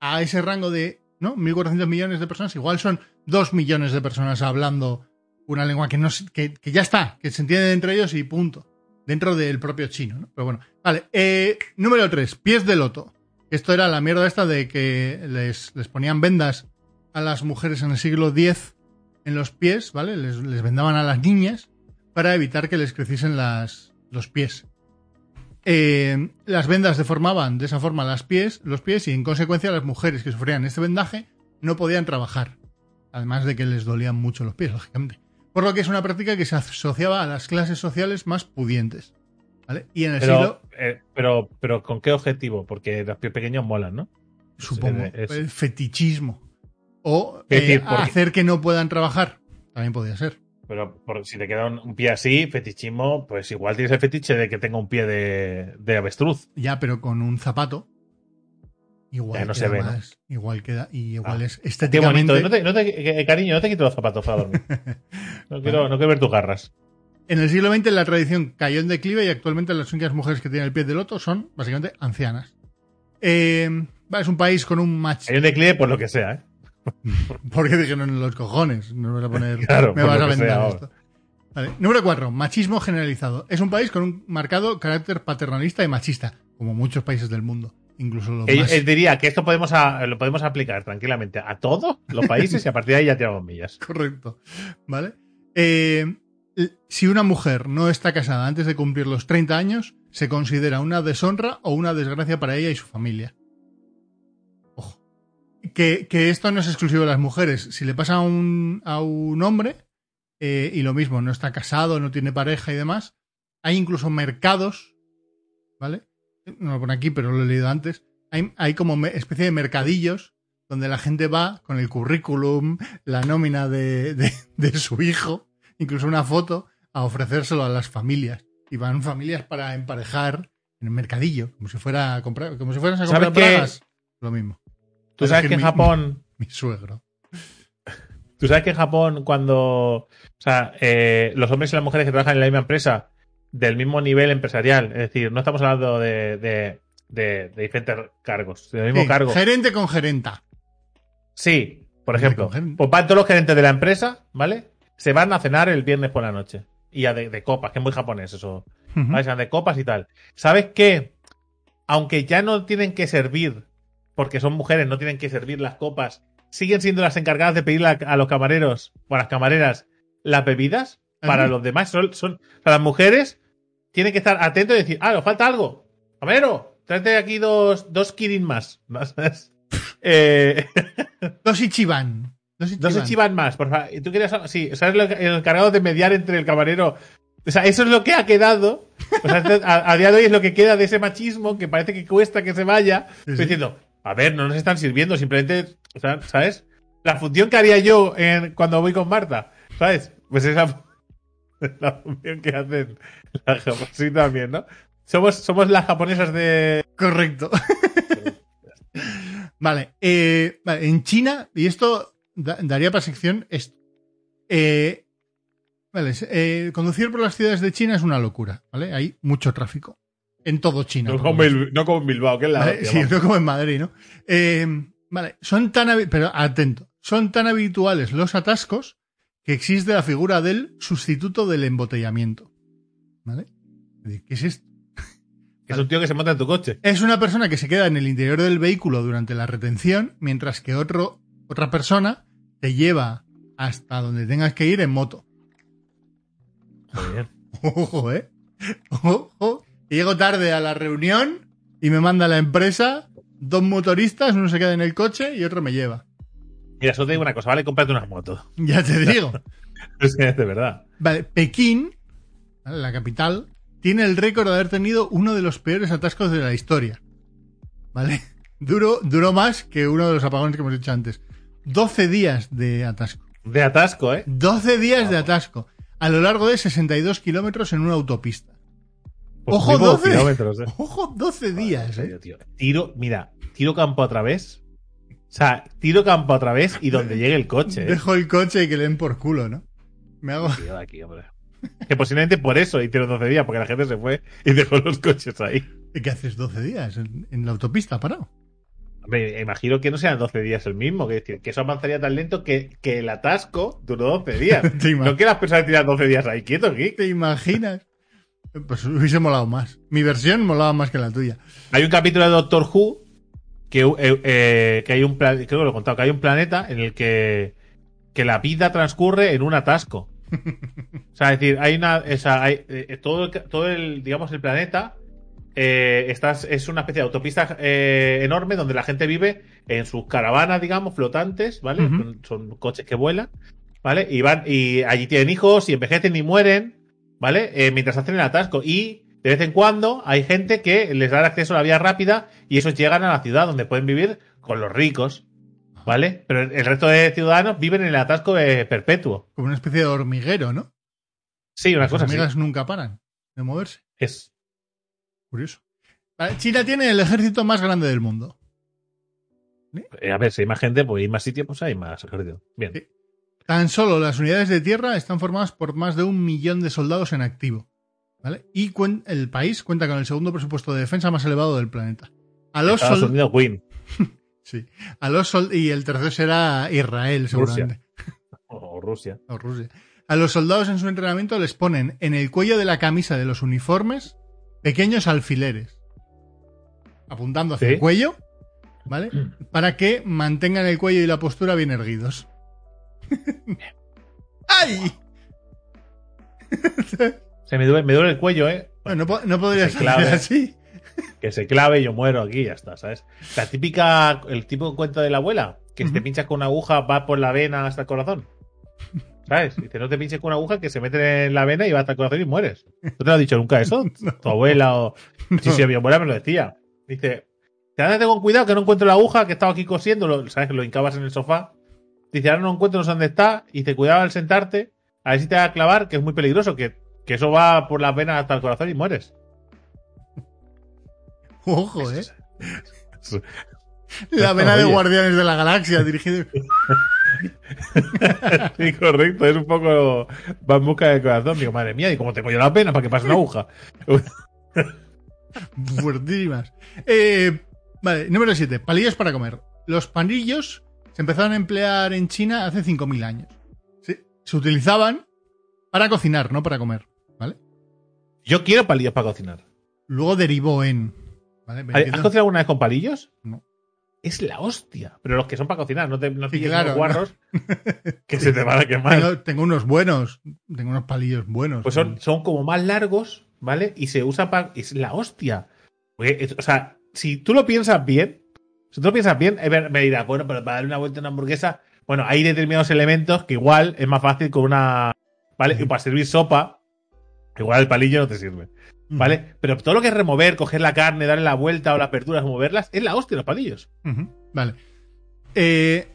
a ese rango de ¿no? 1.400 millones de personas, igual son 2 millones de personas hablando una lengua que, no, que, que ya está, que se entiende entre ellos y punto. Dentro del propio chino, ¿no? Pero bueno, vale. eh, número 3, pies de loto. Esto era la mierda esta de que les, les ponían vendas a las mujeres en el siglo X en los pies, ¿vale? Les, les vendaban a las niñas para evitar que les creciesen las, los pies. Eh, las vendas deformaban de esa forma las pies, los pies y en consecuencia las mujeres que sufrían este vendaje no podían trabajar. Además de que les dolían mucho los pies, lógicamente. Por lo que es una práctica que se asociaba a las clases sociales más pudientes. ¿Vale? Y en el siglo, Pero, eh, pero, pero ¿con qué objetivo? Porque los pies pequeños molan, ¿no? supongo, es- el fetichismo. O eh, decir, porque- hacer que no puedan trabajar. También podía ser. Pero por, si te queda un, un pie así, fetichismo, pues igual tienes el fetiche de que tenga un pie de, de avestruz. Ya, pero con un zapato. Igual Ya no queda se ve, Igual queda, y igual Ah, es Qué estéticamente. bonito. No te, no te- eh, cariño, no te quito los zapatos para dormir. No quiero, no quiero ver tus garras. En el siglo XX la tradición cayó en declive y actualmente las únicas mujeres que tienen el pie de loto son básicamente ancianas. Eh, es un país con un match. Hay un declive por lo que sea, ¿eh? Porque dijeron en los cojones. No me vas a poner. Claro, me vas a vender esto. Vale. Número 4. Machismo generalizado. Es un país con un marcado carácter paternalista y machista, como muchos países del mundo. Incluso los Él, más. él diría que esto podemos a- lo podemos aplicar tranquilamente a todos los países y a partir de ahí ya tiramos millas. Correcto. ¿Vale? Eh, si una mujer no está casada antes de cumplir los 30 años, se considera una deshonra o una desgracia para ella y su familia. Que, que esto no es exclusivo de las mujeres. Si le pasa a un, a un hombre, eh, y lo mismo, no está casado, no tiene pareja y demás, hay incluso mercados, ¿vale? No lo pone aquí, pero lo he leído antes. Hay, hay como especie de mercadillos donde la gente va con el currículum, la nómina de, de- de su hijo, incluso una foto, a ofrecérselo a las familias. Y van familias para emparejar en el mercadillo, como si fuera a comprar, como si fueras a ¿Sabes comprar bragas. Lo mismo. Tú Es sabes que en mi- Japón, Mi suegro. tú sabes que en Japón cuando, o sea, eh, los hombres y las mujeres que trabajan en la misma empresa del mismo nivel empresarial, es decir, no estamos hablando de, de, de- de diferentes cargos, del mismo Sí, cargo. Gerente con gerenta. Sí, por ejemplo, pues van todos los gerentes de la empresa, ¿vale? Se van a cenar el viernes por la noche. Y a de, copas, que es muy japonés eso. Ujú. ¿vale? Se van de copas y tal. ¿Sabes qué? Aunque ya no tienen que servir, porque son mujeres, no tienen que servir las copas, siguen siendo las encargadas de pedirle a, los camareros o a las camareras las bebidas. Para Ajá. los demás, son, son o sea, las mujeres tienen que estar atentos y decir, ah, nos falta algo. Camarero, tráete aquí dos, dos Kirin más. Eh, Dos Ichiban. Dos Ichiban. Dos Ichiban más, por favor. ¿Y ¿Tú querías? Sí, o sea, es lo el encargado de mediar entre el camarero. O sea, eso es lo que ha quedado. O sea, a, a día de hoy es lo que queda de ese machismo que parece que cuesta que se vaya. Sí. diciendo, a ver, no nos están sirviendo, simplemente, ¿sabes? La función que haría yo cuando voy con Marta, ¿sabes? Pues esa la función que hacen las japonesas sí, también, ¿no? Somos, somos las japonesas de... Correcto. vale, eh, vale, en China, y esto da- daría para sección esto. Eh, vale, eh, conducir por las ciudades de China es una locura, ¿vale? Hay mucho tráfico. En todo China. No como, en- no como en Bilbao, que es la... Vale, sí, no como en Madrid, ¿no? Eh, vale, son tan pero atento, son tan habituales los atascos que existe la figura del sustituto del embotellamiento. ¿Vale? ¿Qué es esto? Es un tío que se monta en tu coche. Es una persona que se queda en el interior del vehículo durante la retención, mientras que otro, otra persona te lleva hasta donde tengas que ir en moto. Joder. Ojo, ¿eh? Ojo. Y llego tarde a la reunión y me manda la empresa dos motoristas, uno se queda en el coche y otro me lleva. Mira, solo te digo una cosa, ¿vale? Cómprate una moto. Ya te digo. Es de verdad. Vale, Pekín, la capital, tiene el récord de haber tenido uno de los peores atascos de la historia. ¿Vale? Duró, duró más que uno de los apagones que hemos dicho antes. 12 días de atasco. De atasco, ¿eh? 12 días de atasco. A lo largo de 62 kilómetros en una autopista. Pues Ojo, muy pocos 12. kilómetros, ¿eh? Ojo, 12 días, serio, ¿eh? tío. Tiro, mira, tiro campo otra vez. O sea, tiro campo otra vez y donde llegue el coche, ¿eh? Dejo el coche y que le den por culo, ¿no? Me hago... Tío, aquí, hombre. Que posiblemente por eso hicieron 12 días, porque la gente se fue y dejó los coches ahí. ¿Qué haces 12 días en, en la autopista parado? Hombre, imagino que no sean 12 días el mismo, que decir, que eso avanzaría tan lento que, que el atasco duró 12 días. ¿Te, ima- no que las personas tiran 12 días ahí quietos, aquí. ¿Te imaginas? Pues hubiese molado más. Mi versión molaba más que la tuya. Hay un capítulo de Doctor Who que, eh, eh, que hay un creo que lo he contado, que hay un planeta en el que, que la vida transcurre en un atasco. O sea, es decir, hay una, o sea, hay, eh, todo, el, todo el, digamos, el planeta eh, estás, es una especie de autopista eh, enorme donde la gente vive en sus caravanas, digamos, flotantes, ¿vale? Son, son coches que vuelan, ¿vale? Y van, y allí tienen hijos y envejecen y mueren, ¿vale? Eh, mientras hacen el atasco. Y de vez en cuando hay gente que les da acceso a la vía rápida y esos llegan a la ciudad donde pueden vivir con los ricos, ¿vale? Pero el resto de ciudadanos viven en el atasco eh, perpetuo. Como una especie de hormiguero, ¿no? Sí, una Las cosa así. hormigas nunca paran de moverse. Es, Curioso. Vale, China tiene el ejército más grande del mundo. Eh, A ver, si hay más gente, pues hay más sitio, pues hay más ejército. Bien. Sí. Tan solo las unidades de tierra están formadas por más de un millón de soldados en activo. ¿Vale? Y el país cuenta con el segundo presupuesto de defensa más elevado del planeta. A los Estados Unidos, Win. sí. A los y el tercero será Israel, seguramente. O Rusia. O Rusia. A los soldados en su entrenamiento les ponen en el cuello de la camisa de los uniformes pequeños alfileres. Apuntando hacia Sí. el cuello, ¿vale? Para que mantengan el cuello y la postura bien erguidos. ¡Ay! Se me duele, me duele el cuello, ¿eh? Bueno, no, po- no podría Se ser así. Que se clave y yo muero aquí, ya está, ¿sabes? La típica, el tipo cuento de la abuela, que si te pinchas con una aguja va por la vena hasta el corazón. ¿Sabes? Dice, no te pinches con una aguja que se mete en la vena y va hasta el corazón y mueres. ¿No te lo has dicho nunca eso? Tu abuela o... Sí, sí, mi abuela me lo decía. Dice, te con cuidado que no encuentro la aguja que estaba aquí cosiendo, lo- ¿sabes? Que lo hincabas en el sofá. Dice, ahora no encuentro dónde está. Y te cuidado al sentarte, a ver si te va a clavar, que es muy peligroso, que, que eso va por las venas hasta el corazón y mueres. Ojo, ¿eh? La vena de. Guardianes de la Galaxia dirigido. Sí, correcto, es un poco va en busca del corazón. Digo, madre mía, ¿y cómo tengo yo la pena para que pase una aguja? Fuertísimas. Eh, vale, número 7. Palillos para comer. Los palillos se empezaron a emplear en China hace 5.000 años. Sí, Se utilizaban para cocinar, no para comer. ¿Vale? Yo quiero palillos para cocinar. Luego derivó en. ¿Vale? ¿Has cocinado alguna vez con palillos? No. Es la hostia. Pero los que son para cocinar, no te no Sí, claro, unos guarros que se te van a quemar. Tengo, tengo unos buenos. Tengo unos palillos buenos. Pues son, son como más largos, ¿vale? Y se usa para. Es la hostia. Porque, o sea, si tú lo piensas bien, si tú lo piensas bien, me dirás, bueno, pero para darle una vuelta a una hamburguesa, bueno, hay determinados elementos que igual es más fácil con una. ¿Vale? Y para servir sopa, igual el palillo no te sirve. ¿Vale? Pero todo lo que es remover, coger la carne, darle la vuelta o las aperturas, moverlas, es la hostia los palillos. Vale. Eh,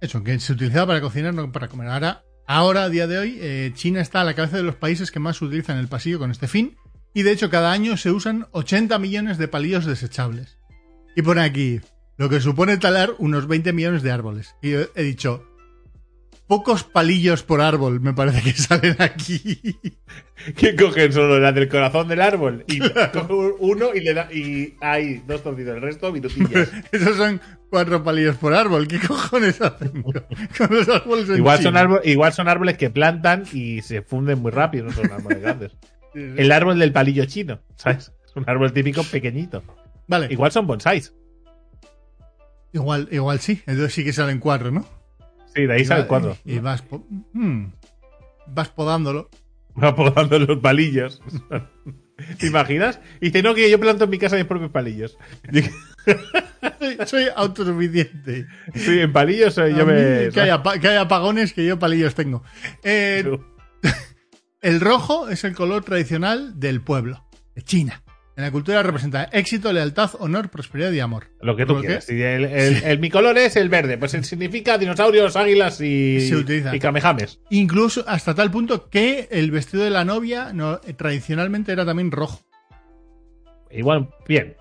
eso, que se utilizaba para cocinar, no para comer. Ahora, ahora a día de hoy, eh, China está a la cabeza de los países que más utilizan el pasillo con este fin. Y de hecho, cada año se usan 80 millones de palillos desechables. Y pone aquí, lo que supone talar unos 20 millones de árboles. Y yo he dicho, pocos palillos por árbol me parece que salen aquí. Que cogen solo la del corazón del árbol y coge uno y le da. Y hay dos torcidos, el resto minutillas. Esos son cuatro palillos por árbol. ¿Qué cojones hacen con, los árboles en igual, son igual son árboles que plantan y se funden muy rápido, no son árboles grandes. El árbol del palillo chino, ¿sabes? Es un árbol típico pequeñito. Vale. Igual son bonsáis. Igual, igual sí, entonces sí que salen cuatro, ¿no? Sí, de ahí salen cuatro. Y, y vas, po- mm, vas podándolo. Va podando los palillos. ¿Te imaginas? Y dice, no, que yo planto en mi casa mis propios palillos. Soy, autosuficiente. Sí, en palillos soy- yo me. que, haya, que haya apagones que yo palillos tengo. Eh, el rojo es el color tradicional del pueblo, de China. En la cultura representa éxito, lealtad, honor, prosperidad y amor. Lo que tú ¿Por qué? quieras. El, mi color es el verde, pues significa dinosaurios, águilas y, Se utiliza. y kamehames. Incluso hasta tal punto que el vestido de la novia no, tradicionalmente era también rojo. Igual, bien.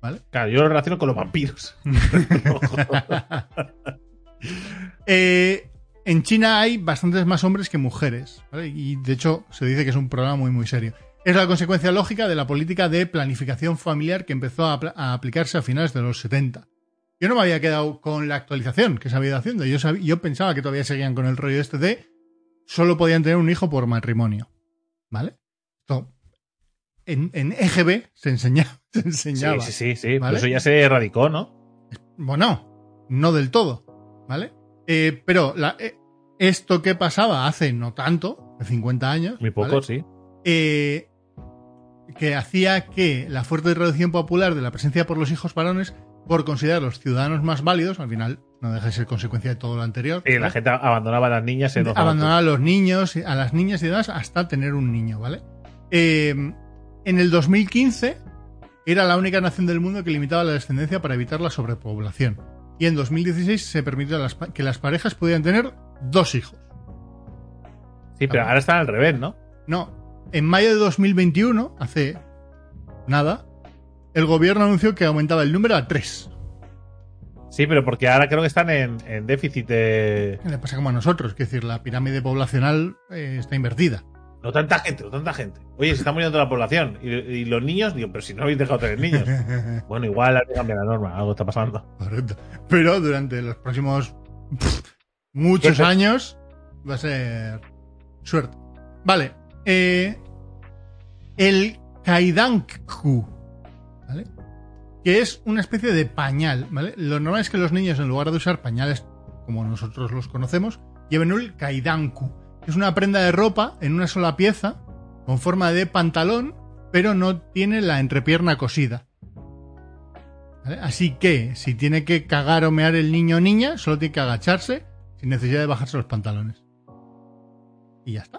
¿Vale? Claro, yo lo relaciono con los vampiros. Eh, en China hay bastantes más hombres que mujeres, ¿vale? Y de hecho se dice que es un problema muy muy serio. Es la consecuencia lógica de la política de planificación familiar que empezó a, apl- a aplicarse a finales de los 70. Yo no me había quedado con la actualización que se había ido haciendo. Yo, sab- yo pensaba que todavía seguían con el rollo este de solo podían tener un hijo por matrimonio. ¿Vale? Esto en, en EGB se, enseña- se Sí, enseñaba. sí, sí, sí. ¿Vale? Pero eso ya se erradicó, ¿no? Bueno, no del todo, ¿vale? Eh, pero la- eh, esto que pasaba hace no tanto, de 50 años, Muy poco, ¿vale? sí. Eh, que hacía que la fuerte reducción popular de la presencia por los hijos varones, por considerar los ciudadanos más válidos, al final no deja de ser consecuencia de todo lo anterior, Sí, la gente abandonaba a las niñas en los abandonar a los niños, a las niñas y demás, hasta tener un niño, ¿vale? Eh, en el 2015 era la única nación del mundo que limitaba la descendencia para evitar la sobrepoblación. Y en 2016 se permitió las que las parejas pudieran tener dos hijos. Sí, pero ahora están al revés, ¿no? No, en mayo de 2021, hace nada, el gobierno anunció que aumentaba el número a tres. Sí, pero porque ahora creo que están en, en déficit de... Le pasa como a nosotros, es decir, la pirámide poblacional eh, está invertida. No tanta gente, no tanta gente. Oye, se está muriendo toda la población. Y, y los niños, digo, pero si no habéis dejado tener niños. bueno, igual hay que cambiar la norma, algo está pasando. Correcto. Pero durante los próximos pff, muchos años va a ser suerte. Vale. Eh, el Kaidanku, ¿vale? Que es una especie de pañal, ¿vale? Lo normal es que los niños, en lugar de usar pañales como nosotros los conocemos, lleven un Kaidanku. que Es una prenda de ropa en una sola pieza, con forma de pantalón, pero no tiene la entrepierna cosida. Así que, si tiene que cagar o mear el niño o niña, solo tiene que agacharse sin necesidad de bajarse los pantalones. Y ya está.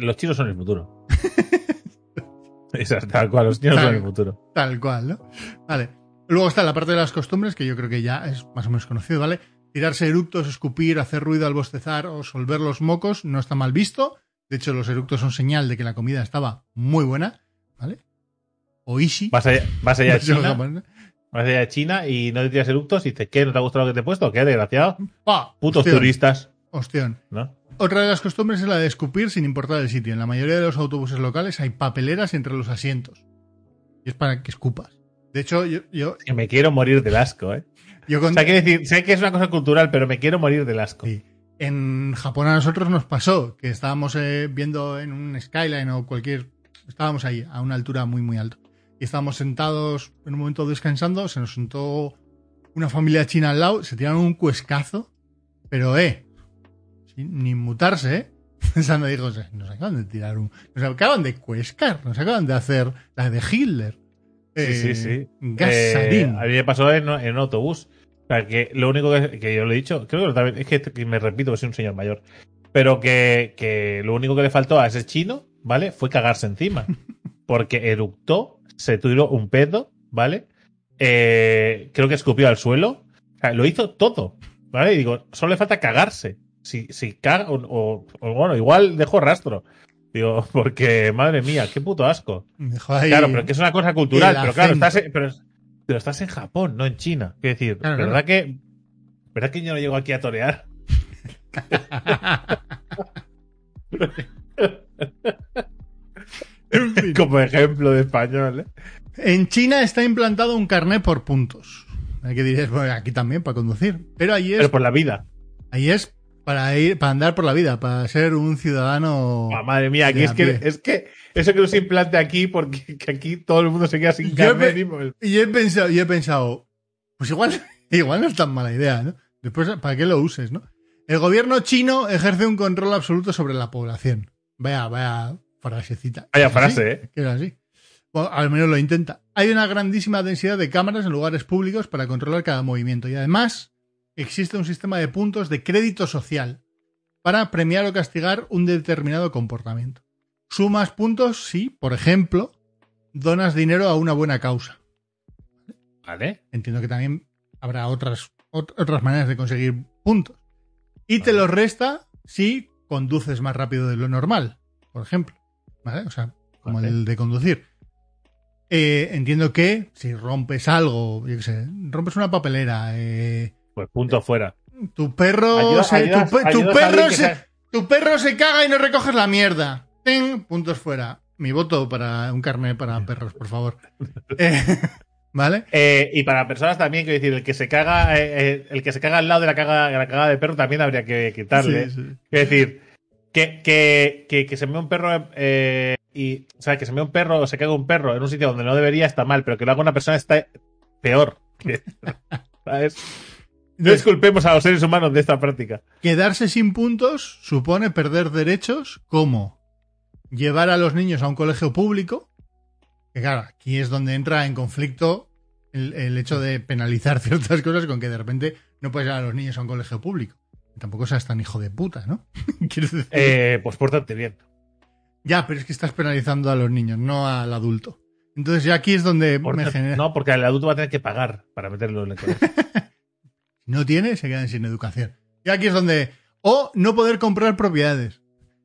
Los chinos son el futuro. Esa es tal cual, los chinos Tal- son el futuro. Tal cual, ¿no? Vale. Luego está la parte de las costumbres, que yo creo que ya es más o menos conocido, ¿vale? Tirarse eructos, escupir, hacer ruido al bostezar o solver los mocos no está mal visto. De hecho, los eructos son señal de que la comida estaba muy buena, ¿vale? O ishi. Vas allá, vas allá a China, vas allá a China y no te tiras eructos y dices, ¿qué? ¿No te ha gustado lo que te he puesto? ¿Qué? Desgraciado. ¡Ah! Putos Hostión, turistas. hostión. ¿No? Otra de las costumbres es la de escupir sin importar el sitio. En la mayoría de los autobuses locales hay papeleras entre los asientos. Y es para que escupas. De hecho, yo, yo, Que me quiero morir del asco, ¿eh? yo O sea, quiero decir, sé que es una cosa cultural, pero me quiero morir del asco. Sí. En Japón a nosotros nos pasó que estábamos eh, viendo en un skyline o cualquier... Estábamos ahí, a una altura muy, muy alta. Y estábamos sentados en un momento descansando, se nos sentó una familia china al lado, se tiraron un cuescazo, pero eh, sin ni mutarse, eh. Pensando, dijo, "O sea, nos acaban de tirar un... Nos acaban de cuescar, nos acaban de hacer la de Hitler. Sí, sí, sí. Gasarín. Eh, a mí me pasó en, en un autobús. O sea, que lo único que, que yo le he dicho, creo que también, es que, que me repito, que soy un señor mayor, pero que, que lo único que le faltó a ese chino, ¿vale? Fue cagarse encima. Porque eructó, se tiró un pedo, ¿vale? Eh, creo que escupió al suelo. O sea, lo hizo todo, ¿vale? Y digo, solo le falta cagarse. Si, si caga, o, o- o bueno, igual dejó rastro. Digo, porque, madre mía, qué puto asco. Claro, pero que es una cosa cultural. Pero claro, estás en, pero, pero estás en Japón, no en China. Quiero decir, Claro, ¿verdad que verdad que yo no llego aquí a torear? Como ejemplo de español, ¿eh? En China está implantado un carné por puntos. Hay que dirías, bueno, aquí también para conducir. Pero ahí es, Pero por la vida. ahí es para ir, para andar por la vida, para ser un ciudadano. Ah, madre mía, aquí es que, es que eso que no se implante aquí porque que aquí todo el mundo se queda sin Yo carnet. me- y, he pensado, y he pensado, pues igual, igual no es tan mala idea, ¿no? Después, ¿para qué lo uses, no? El gobierno chino ejerce un control absoluto sobre la población. Vaya, vaya frasecita. Vaya ¿Es frase, ¿eh? Que era así. Bueno, al menos lo intenta. Hay una grandísima densidad de cámaras en lugares públicos para controlar cada movimiento y además existe un sistema de puntos de crédito social para premiar o castigar un determinado comportamiento. Sumas puntos si, por ejemplo, donas dinero a una buena causa. Vale. Entiendo que también habrá otras, ot- otras maneras de conseguir puntos. Y te los resta si conduces más rápido de lo normal, por ejemplo. ¿Vale? O sea, como Vale. el de conducir. Eh, entiendo que si rompes algo, yo qué sé, rompes una papelera, eh, Pues punto fuera. tu perro Ayuda- se, ayudas- tu, pe- tu perro que se, sea- tu perro se caga y no recoges la mierda. Puntos fuera. Mi voto para un carnet para perros, por favor. Eh, ¿Vale? Eh, y para personas también, quiero decir, el que se caga, eh, eh, el que se caga al lado de la caga, de la cagada de perro también habría que quitarle. Sí, sí. Es decir, que, que, que, que se me un perro eh, y. O sea, que se me un perro o se caiga un perro en un sitio donde no debería está mal, pero que lo haga una persona está peor. ¿Sabes? No disculpemos a los seres humanos de esta práctica. Quedarse sin puntos supone perder derechos como llevar a los niños a un colegio público, que claro, aquí es donde entra en conflicto el, el hecho de penalizar ciertas cosas con que de repente no puedes llevar a los niños a un colegio público. Tampoco seas tan hijo de puta, ¿no? Quiero decir- Eh, pues pórtate bien. Ya, pero es que estás penalizando a los niños, no al adulto. Entonces ya aquí es donde me genera... No, porque el adulto va a tener que pagar para meterlo en el colegio. No tiene, se quedan sin educación. Y aquí es donde. O no poder comprar propiedades.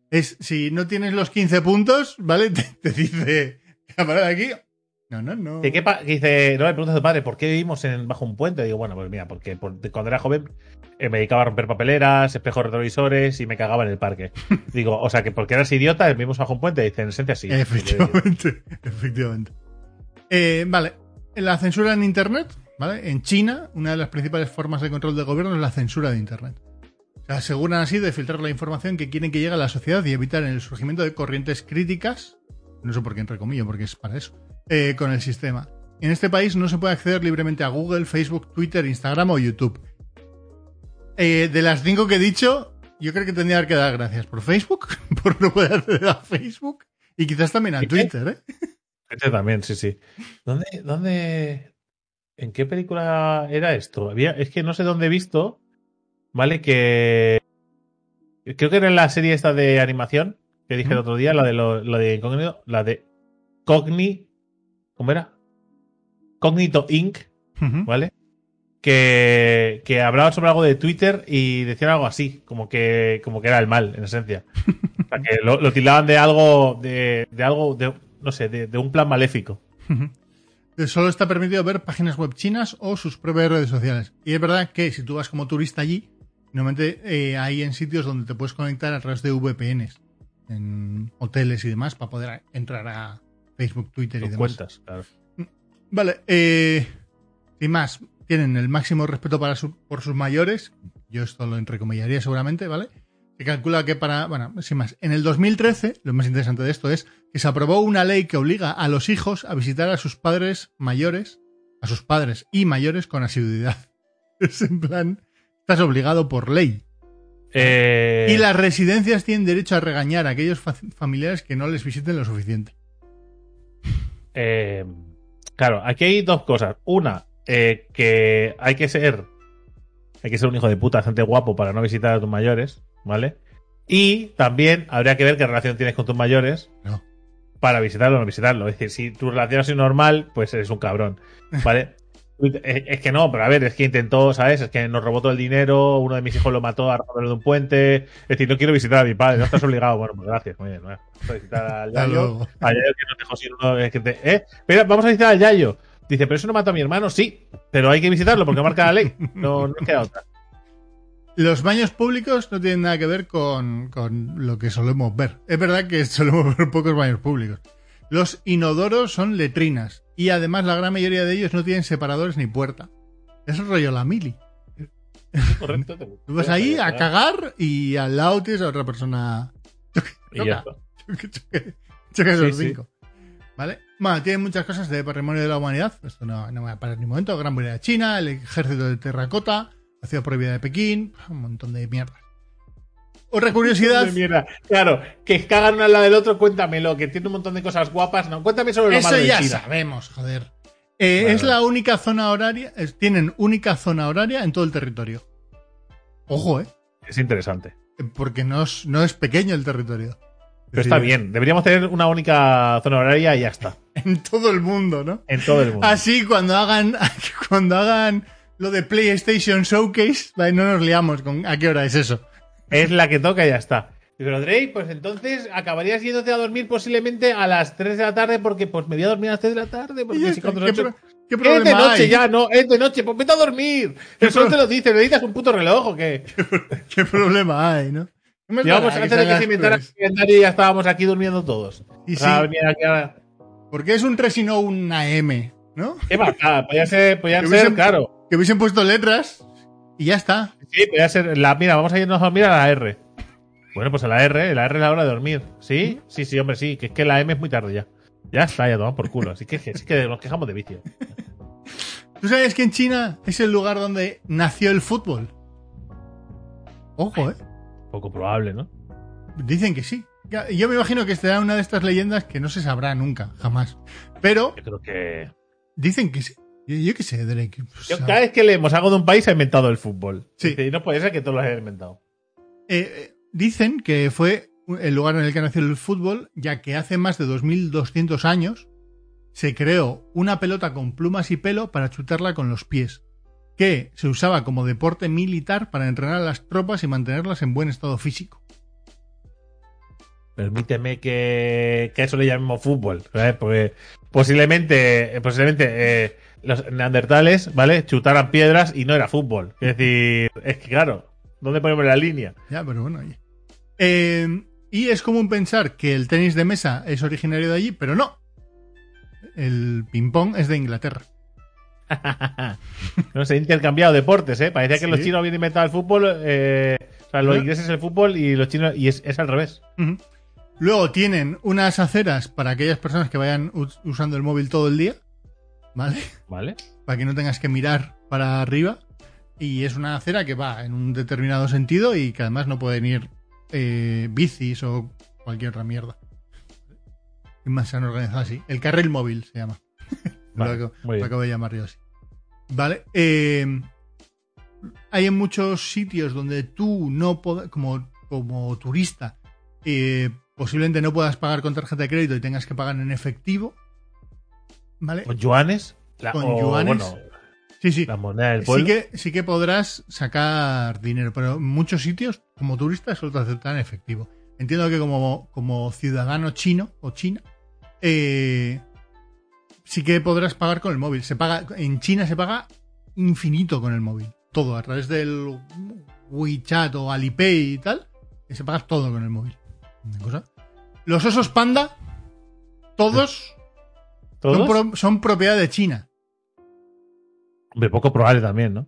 Es si no tienes los 15 puntos, ¿vale? Te, te dice, camarada, aquí No, no, no. ¿De qué que dice, no le pregunta a tu padre, ¿por qué vivimos en, bajo un puente? Digo, bueno, pues mira, porque por- cuando era joven eh, me dedicaba a romper papeleras, espejos retrovisores y me cagaba en el parque. Digo, o sea, que porque eras idiota, vivimos bajo un puente. Dice, en esencia sí. Efectivamente, efectivamente. Eh, vale, la censura en Internet, ¿vale? En China, una de las principales formas de control del gobierno es la censura de Internet. Se aseguran así de filtrar la información que quieren que llegue a la sociedad y evitar el surgimiento de corrientes críticas, no sé por qué entre comillas, porque es para eso, eh, con el sistema. En este país no se puede acceder libremente a Google, Facebook, Twitter, Instagram o YouTube. Eh, de las cinco que he dicho, yo creo que tendría que dar gracias por Facebook, por no poder acceder a Facebook y quizás también a. Twitter, ¿eh? Este también, sí, sí. ¿Dónde, dónde, en qué película era esto? Había, es que no sé dónde he visto, ¿vale? Que creo que era en la serie esta de animación que dije el otro día, la de lo, la de incógnito, la de Cogni, ¿cómo era? Cognito Inc.. ¿vale? Que, que hablaban sobre algo de Twitter y decían algo así, como que, como que era el mal, en esencia. O sea, que lo, lo tildaban de algo, de, de algo, de, no sé, de, de un plan maléfico. Solo está permitido ver páginas web chinas o sus propias redes sociales. Y es verdad que si tú vas como turista allí, normalmente eh, hay en sitios donde te puedes conectar a través de VPNs, en hoteles y demás, para poder entrar a Facebook, Twitter y demás. cuentas, claro. Vale, eh, sin más, tienen el máximo respeto para su- por sus mayores. Yo esto lo entrecomillaría seguramente, ¿vale? Se calcula que para, bueno, sin más, en el 2013, lo más interesante de esto es que se aprobó una ley que obliga a los hijos a visitar a sus padres mayores, a sus padres y mayores con asiduidad. Es en plan, estás obligado por ley. Eh, Y las residencias tienen derecho a regañar a aquellos fa- familiares que no les visiten lo suficiente. eh, claro, aquí hay dos cosas. Una, eh, que hay que ser. Hay que ser un hijo de puta bastante guapo para no visitar a tus mayores, ¿vale? Y también habría que ver qué relación tienes con tus mayores No. para visitarlo o no visitarlo. Es decir, si tu relación es normal, pues eres un cabrón, ¿vale? Es que no, pero a ver, es que intentó, ¿sabes? Es que nos robó todo el dinero, uno de mis hijos lo mató a de un puente. Es decir, no quiero visitar a mi padre, no estás obligado. Bueno, pues gracias, muy bien. Vamos a visitar al Yayo. Al Yayo que nos dejó sin uno. es que te- ¿eh? Espera, vamos a visitar al Yayo. Dice, pero eso no mató a mi hermano, sí, pero hay que visitarlo porque marca la ley. No, no queda otra. Los baños públicos no tienen nada que ver con, con lo que solemos ver. Es verdad que solemos ver pocos baños públicos. Los inodoros son letrinas y además la gran mayoría de ellos no tienen separadores ni puerta. Es rollo la mili. Correcto. te- Tú vas ahí a cagar y al lado tienes a otra persona. Y ya está. Choque, choque, choque Sí, sí. cinco. ¿Vale? Bueno, tiene muchas cosas de patrimonio de la humanidad. Esto no, no me va a parar ni un momento. Gran Muralla de China, el ejército de terracota, la ciudad prohibida de Pekín, un montón de mierda. Otra curiosidad. Mierda. Claro, que cagan uno al lado del otro, cuéntamelo, que tiene un montón de cosas guapas. No, cuéntame sobre lo Eso malo de ya China. sabemos, joder. Eh, es la única zona horaria. es- tienen única zona horaria en todo el territorio. Ojo, ¿eh? Es interesante. Porque no es, no es pequeño el territorio. Pero Es está bien. Deberíamos tener una única zona horaria y ya está. En todo el mundo, ¿no? En todo el mundo. Así cuando hagan cuando hagan lo de PlayStation Showcase, no nos liamos con a qué hora es eso. Es la que toca y ya está. Pero Drake, pues entonces acabarías yéndote a dormir posiblemente a las 3 de la tarde porque pues me voy a dormir a las 3 de la tarde. Porque si cuando ¿Qué, son pro- qué Es de problema noche hay? ya, no, es de noche, pues vete a dormir. ¿Qué Eso pro- te lo dice, necesitas un puto reloj o qué. ¿Qué problema hay, no? No antes de que se inventara el calendario y ya estábamos aquí durmiendo todos. Y sí. venir aquí a- tres. ¿Por qué es un 3 y no una M? ¿No? ¿Qué? Ah, podía ser, podían Que ser, hubiesen- claro. Que hubiesen puesto letras y ya está. Sí, podía ser la. Mira, vamos a irnos a dormir a la R. Bueno, pues a la R, la R es la hora de dormir. ¿Sí? Sí, sí, hombre, sí. Que es que la M es muy tarde ya. Ya está, ya tomamos por culo. Así que, así que nos quejamos de vicio. ¿Tú sabes que en China es el lugar donde nació el fútbol? Ojo, ¿eh? Poco probable, ¿no? Dicen que sí. Yo me imagino que será una de estas leyendas que no se sabrá nunca, jamás. Pero Yo creo que. dicen que sí. Yo, yo qué sé, Drake. pues, Yo cada vez que leemos algo de un país ha inventado el fútbol. Sí. Y no puede ser que todos lo hayan inventado. Eh, eh, dicen que fue el lugar en el que nació el fútbol, ya que hace más de 2200 años se creó una pelota con plumas y pelo para chutarla con los pies, que se usaba como deporte militar para entrenar a las tropas y mantenerlas en buen estado físico. permíteme que, que eso le llamemos fútbol, ¿sabes? Porque posiblemente, posiblemente eh, los neandertales, ¿vale? Chutaran piedras y no era fútbol. Es decir, es que claro, ¿dónde ponemos la línea? Ya, pero bueno, oye. Eh, y es común pensar que el tenis de mesa es originario de allí, pero no. El ping-pong es de Inglaterra. no se han intercambiado deportes, ¿eh? Parecía que Sí. los chinos habían inventado el fútbol, eh, o sea, los ingleses el fútbol y los chinos, y es, es al revés. Luego tienen unas aceras para aquellas personas que vayan us- usando el móvil todo el día, ¿vale? ¿Vale? Para que no tengas que mirar para arriba. Y es una acera que va en un determinado sentido y que además no pueden ir eh, bicis o cualquier otra mierda. Y más se han organizado así. El carril móvil se llama. Vale, lo, acabo, lo de llamar yo así. Vale. eh, hay en muchos sitios donde tú no pod- como, como turista, eh, posiblemente no puedas pagar con tarjeta de crédito y tengas que pagar en efectivo. ¿Vale? ¿Con yuanes? La- Con o, yuanes. Bueno, Sí, sí. la moneda del Sí pueblo. que, sí que podrás sacar dinero, pero en muchos sitios, como turista, solo te aceptan efectivo. Entiendo que como, como ciudadano chino o china, eh, sí que podrás pagar con el móvil. Se paga, en China se paga infinito con el móvil. Todo, a través del WeChat o Alipay y tal. Se pagas todo con el móvil. Una cosa. Los osos panda, todos, ¿Todos? Son, pro- son propiedad de China. Hombre, poco probable también, ¿no?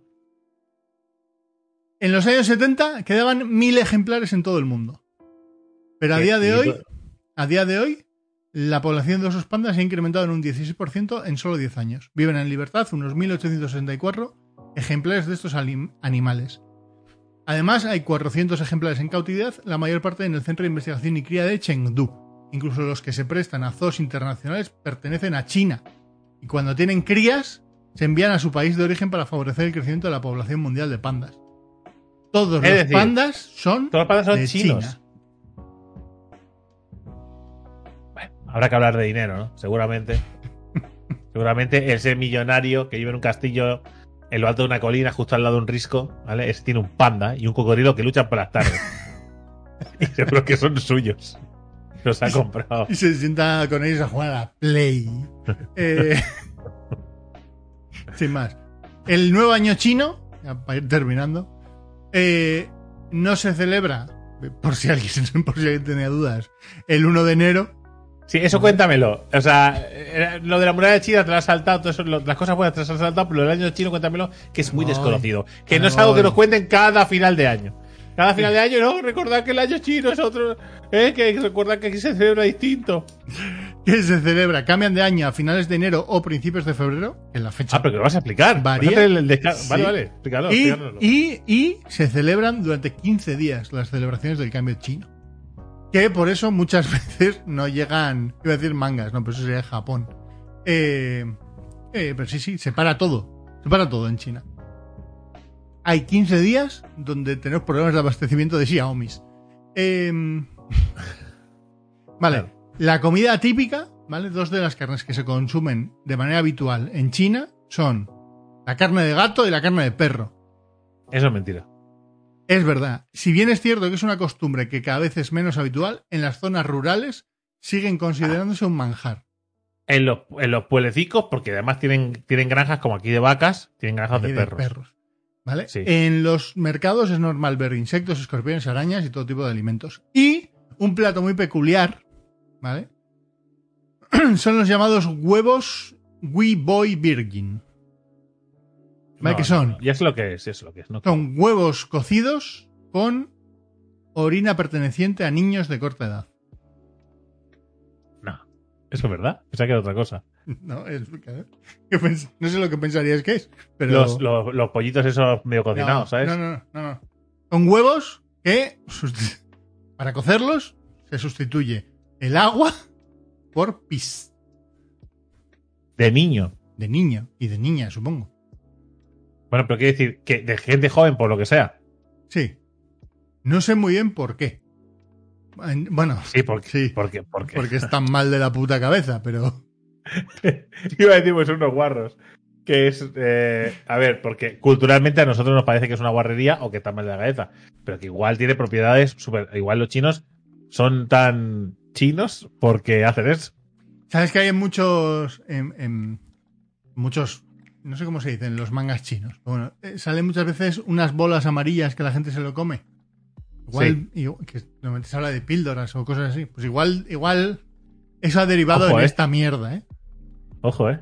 En los años 70 quedaban mil ejemplares en todo el mundo. Pero a día de hoy, a día de hoy, la población de osos pandas se ha incrementado en un 16% en solo 10 años. Viven en libertad unos 1864 ejemplares de estos animales. Además, hay 400 ejemplares en cautividad, la mayor parte en el Centro de Investigación y Cría de Chengdu. Incluso los que se prestan a zoos internacionales pertenecen a China. Y cuando tienen crías, se envían a su país de origen para favorecer el crecimiento de la población mundial de pandas. Todos Es los decir, pandas son Todos los pandas son de chinos. China. Habrá que hablar de dinero, ¿no? Seguramente. Seguramente el ser millonario que vive en un castillo en lo alto de una colina, justo al lado de un risco, ¿vale? Ese tiene un panda y un cocodrilo que luchan por las tardes. y seguro que son suyos. Los ha comprado. Y se sienta con ellos a jugar a la Play. Eh, sin más. El nuevo año chino, ya para ir terminando, eh, no se celebra, por si alguien, por si alguien tenía dudas, el 1 de enero. Sí, eso cuéntamelo. O sea, lo de la muralla China te lo has saltado, todo eso, lo- las cosas buenas te las has saltado, pero del año chino cuéntamelo, que es muy desconocido. Que no es algo que nos cuenten cada final de año. Cada final de año, no, recordad que el año chino es otro, eh, que recordad que aquí se celebra distinto. que se celebra, cambian de año a finales de enero o principios de febrero, en la fecha. Ah, pero que lo vas a explicar. Varía. A el Sí. Vale, vale, explícalo, y, y, y se celebran durante 15 días las celebraciones del cambio chino. Que por eso muchas veces no llegan, iba a decir mangas, no, pero eso sería Japón. Eh, eh, pero sí, sí, se para todo. Se para todo en China. Hay 15 días donde tenemos problemas de abastecimiento de Xiaomi. Eh, vale, Claro. la comida típica, ¿vale? Dos de las carnes que se consumen de manera habitual en China son la carne de gato y la carne de perro. Eso es mentira. Es verdad. Si bien es cierto que es una costumbre que cada vez es menos habitual, en las zonas rurales siguen considerándose un manjar. En los, en los pueblecicos, porque además tienen, tienen granjas como aquí de vacas, tienen granjas de Y perros. ¿Vale? Sí. En los mercados es normal ver insectos, escorpiones, arañas y todo tipo de alimentos. Y un plato muy peculiar, ¿vale? son los llamados huevos Wee Boy Virgin. ¿Vale? No, que no, son? no, Ya es lo que es, es lo que es. No, Son huevos cocidos con orina perteneciente a niños de corta edad. no. Eso es verdad. Pensaba que era otra cosa. No, es, ¿qué pens- no sé lo que pensarías que es, pero... Los, los, los pollitos esos medio cocinados, no, ¿sabes? No, no, no, no. Son huevos que para cocerlos se sustituye el agua por pis De niño. de niño y de niña, supongo. Bueno, pero quiere decir que de gente joven, por lo que sea. Sí. No sé muy bien por qué. En- Bueno, Sí, porque. Sí. Porque, porque, porque es tan mal de la puta cabeza, pero Iba a decir, pues unos guarros. Que es. eh, a ver, porque culturalmente a nosotros nos parece que es una guarrería o que está mal de la cabeza. Pero que igual tiene propiedades super. Igual los chinos son tan chinos porque hacen eso. ¿Sabes que hay en muchos. En, en muchos. No sé cómo se dicen, los mangas chinos. Bueno, eh, salen muchas veces unas bolas amarillas que la gente se lo come. Igual, igual- que normalmente se habla de píldoras o cosas así. Pues igual, igual eso ha derivado Ojo, en eh. esta mierda, ¿eh? Ojo, ¿eh?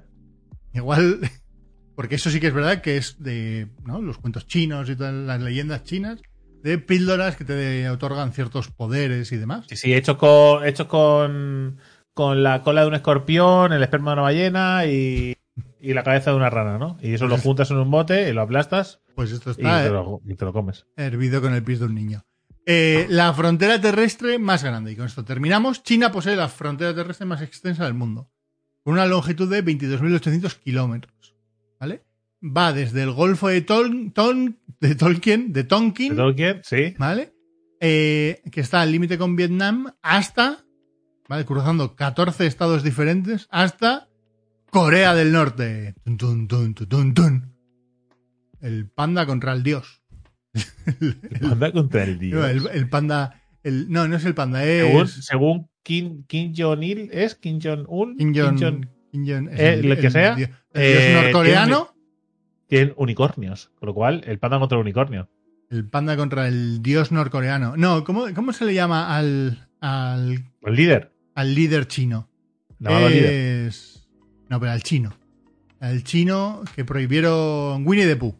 Igual, porque eso sí que es verdad que es de ¿no? los cuentos chinos y todas las leyendas chinas, de píldoras que te otorgan ciertos poderes y demás. Sí, sí, hecho con, hecho con, con la cola de un escorpión, el esperma de una ballena y, y la cabeza de una rana, ¿no? Y eso lo juntas en un bote y lo aplastas Pues esto y, está te eh, lo, y te lo comes. hervido con el pis de un niño. Eh, la frontera terrestre más grande, y con esto terminamos. China posee la frontera terrestre más extensa del mundo, con una longitud de 22.800 kilómetros. ¿Vale? Va desde el Golfo de, Tol- Ton- de Tolkien, de Tonkin, ¿De Tolkien? Sí. ¿vale? Eh, que está al límite con Vietnam, hasta, ¿vale? Cruzando 14 estados diferentes, hasta Corea del Norte. El panda contra el dios. Anda contra el dios. No, el, el panda. El, no, no es el panda, es. según según Kim, Kim Jong-il, ¿es Kim Jong-un? Kim Jong. Jong- Kim Jong- es Eh, lo que sea, dios- el dios eh, norcoreano. tienen unicornios. Con lo cual, el panda contra el unicornio. El panda contra el dios norcoreano. No, ¿cómo, cómo se le llama al, al, El líder. al líder chino? Llamado líder. No, pero al chino. Al chino que prohibieron Winnie the Pooh.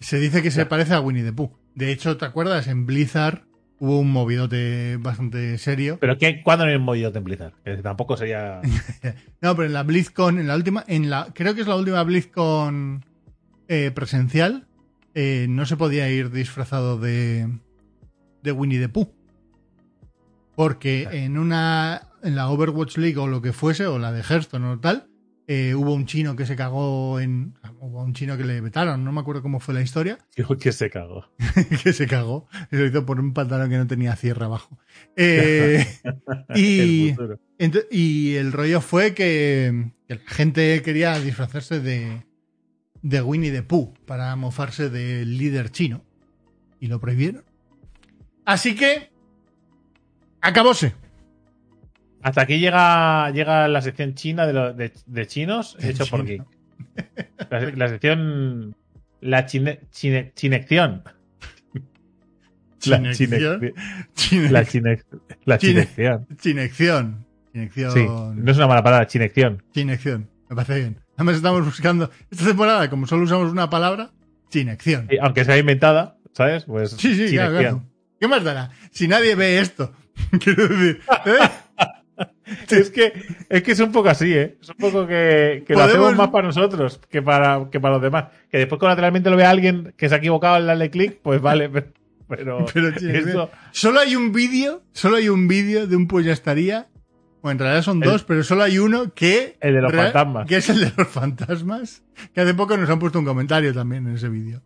Se dice que se parece a Winnie the Pooh. De hecho, ¿te acuerdas? En Blizzard hubo un movidote bastante serio. Pero ¿qué, ¿cuándo no hemos movido templizar? Que tampoco sería. No, pero en la BlizzCon, en la última, en la, creo que es la última BlizzCon eh, presencial, eh, no se podía ir disfrazado de, de Winnie the Pooh. Porque en una, en la Overwatch League o lo que fuese, o la de Hearthstone o tal, eh, hubo un chino que se cagó en, hubo un chino que le vetaron, no me acuerdo cómo fue la historia, Digo que se cagó. que se cagó, y lo hizo por un pantalón que no tenía cierre abajo. Eh, y, El y el rollo fue que, que la gente quería disfrazarse de, de Winnie the Pooh para mofarse del líder chino. Y lo prohibieron. Así que. Acabóse. Hasta aquí llega, llega la sección china de, lo- de, de chinos, hecho por. Geek. La, la sección. La chine, chine- chinección. La Chinección. chinec- Chine- La, chine- la Chine- chinección. Chinección. Chinección. Sí, no es una mala palabra, chinección. Chinección. Me parece bien. Además estamos buscando. Esta temporada, como solo usamos una palabra, chinección. Sí, Aunque sea inventada, ¿sabes? Pues Sí, sí, claro, claro. ¿Qué más dará? Si nadie ve esto. Quiero decir. ¿eh? Es que, es que es un poco así, ¿eh? Es un poco que, que lo hacemos más para nosotros que para, que para los demás. Que después colateralmente lo vea alguien que se ha equivocado al darle clic, pues vale, pero, pero, eso, Solo hay un vídeo, solo hay un vídeo de un pues ya estaría. Bueno, en realidad son El- dos, pero solo hay uno que. El de los real- fantasmas. Que es el de los fantasmas. Que hace poco nos han puesto un comentario también en ese vídeo.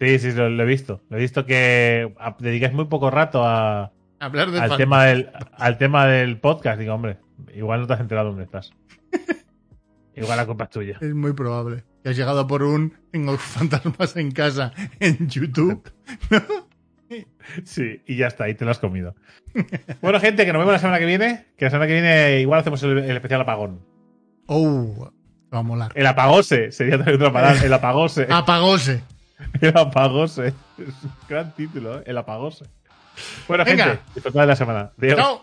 sí, sí, lo, lo he visto. Lo he visto que dedicáis muy poco rato a, Hablar de al, fantasmas. tema del, al tema del podcast. Digo, hombre, igual no te has enterado dónde estás. Igual la culpa es tuya. Es muy probable. Que has llegado por un. Tengo fantasmas en casa en YouTube. Sí, y ya está, y te lo has comido. Bueno, gente, que nos vemos la semana que viene. Que la semana que viene igual hacemos el, el especial apagón. Oh, va a molar. El apagose sería también otra palabra. El apagose. Apagóse. El apagose. Es un gran título, ¿eh? El apagose. Bueno, gente, disfrutad de la semana. Adiós.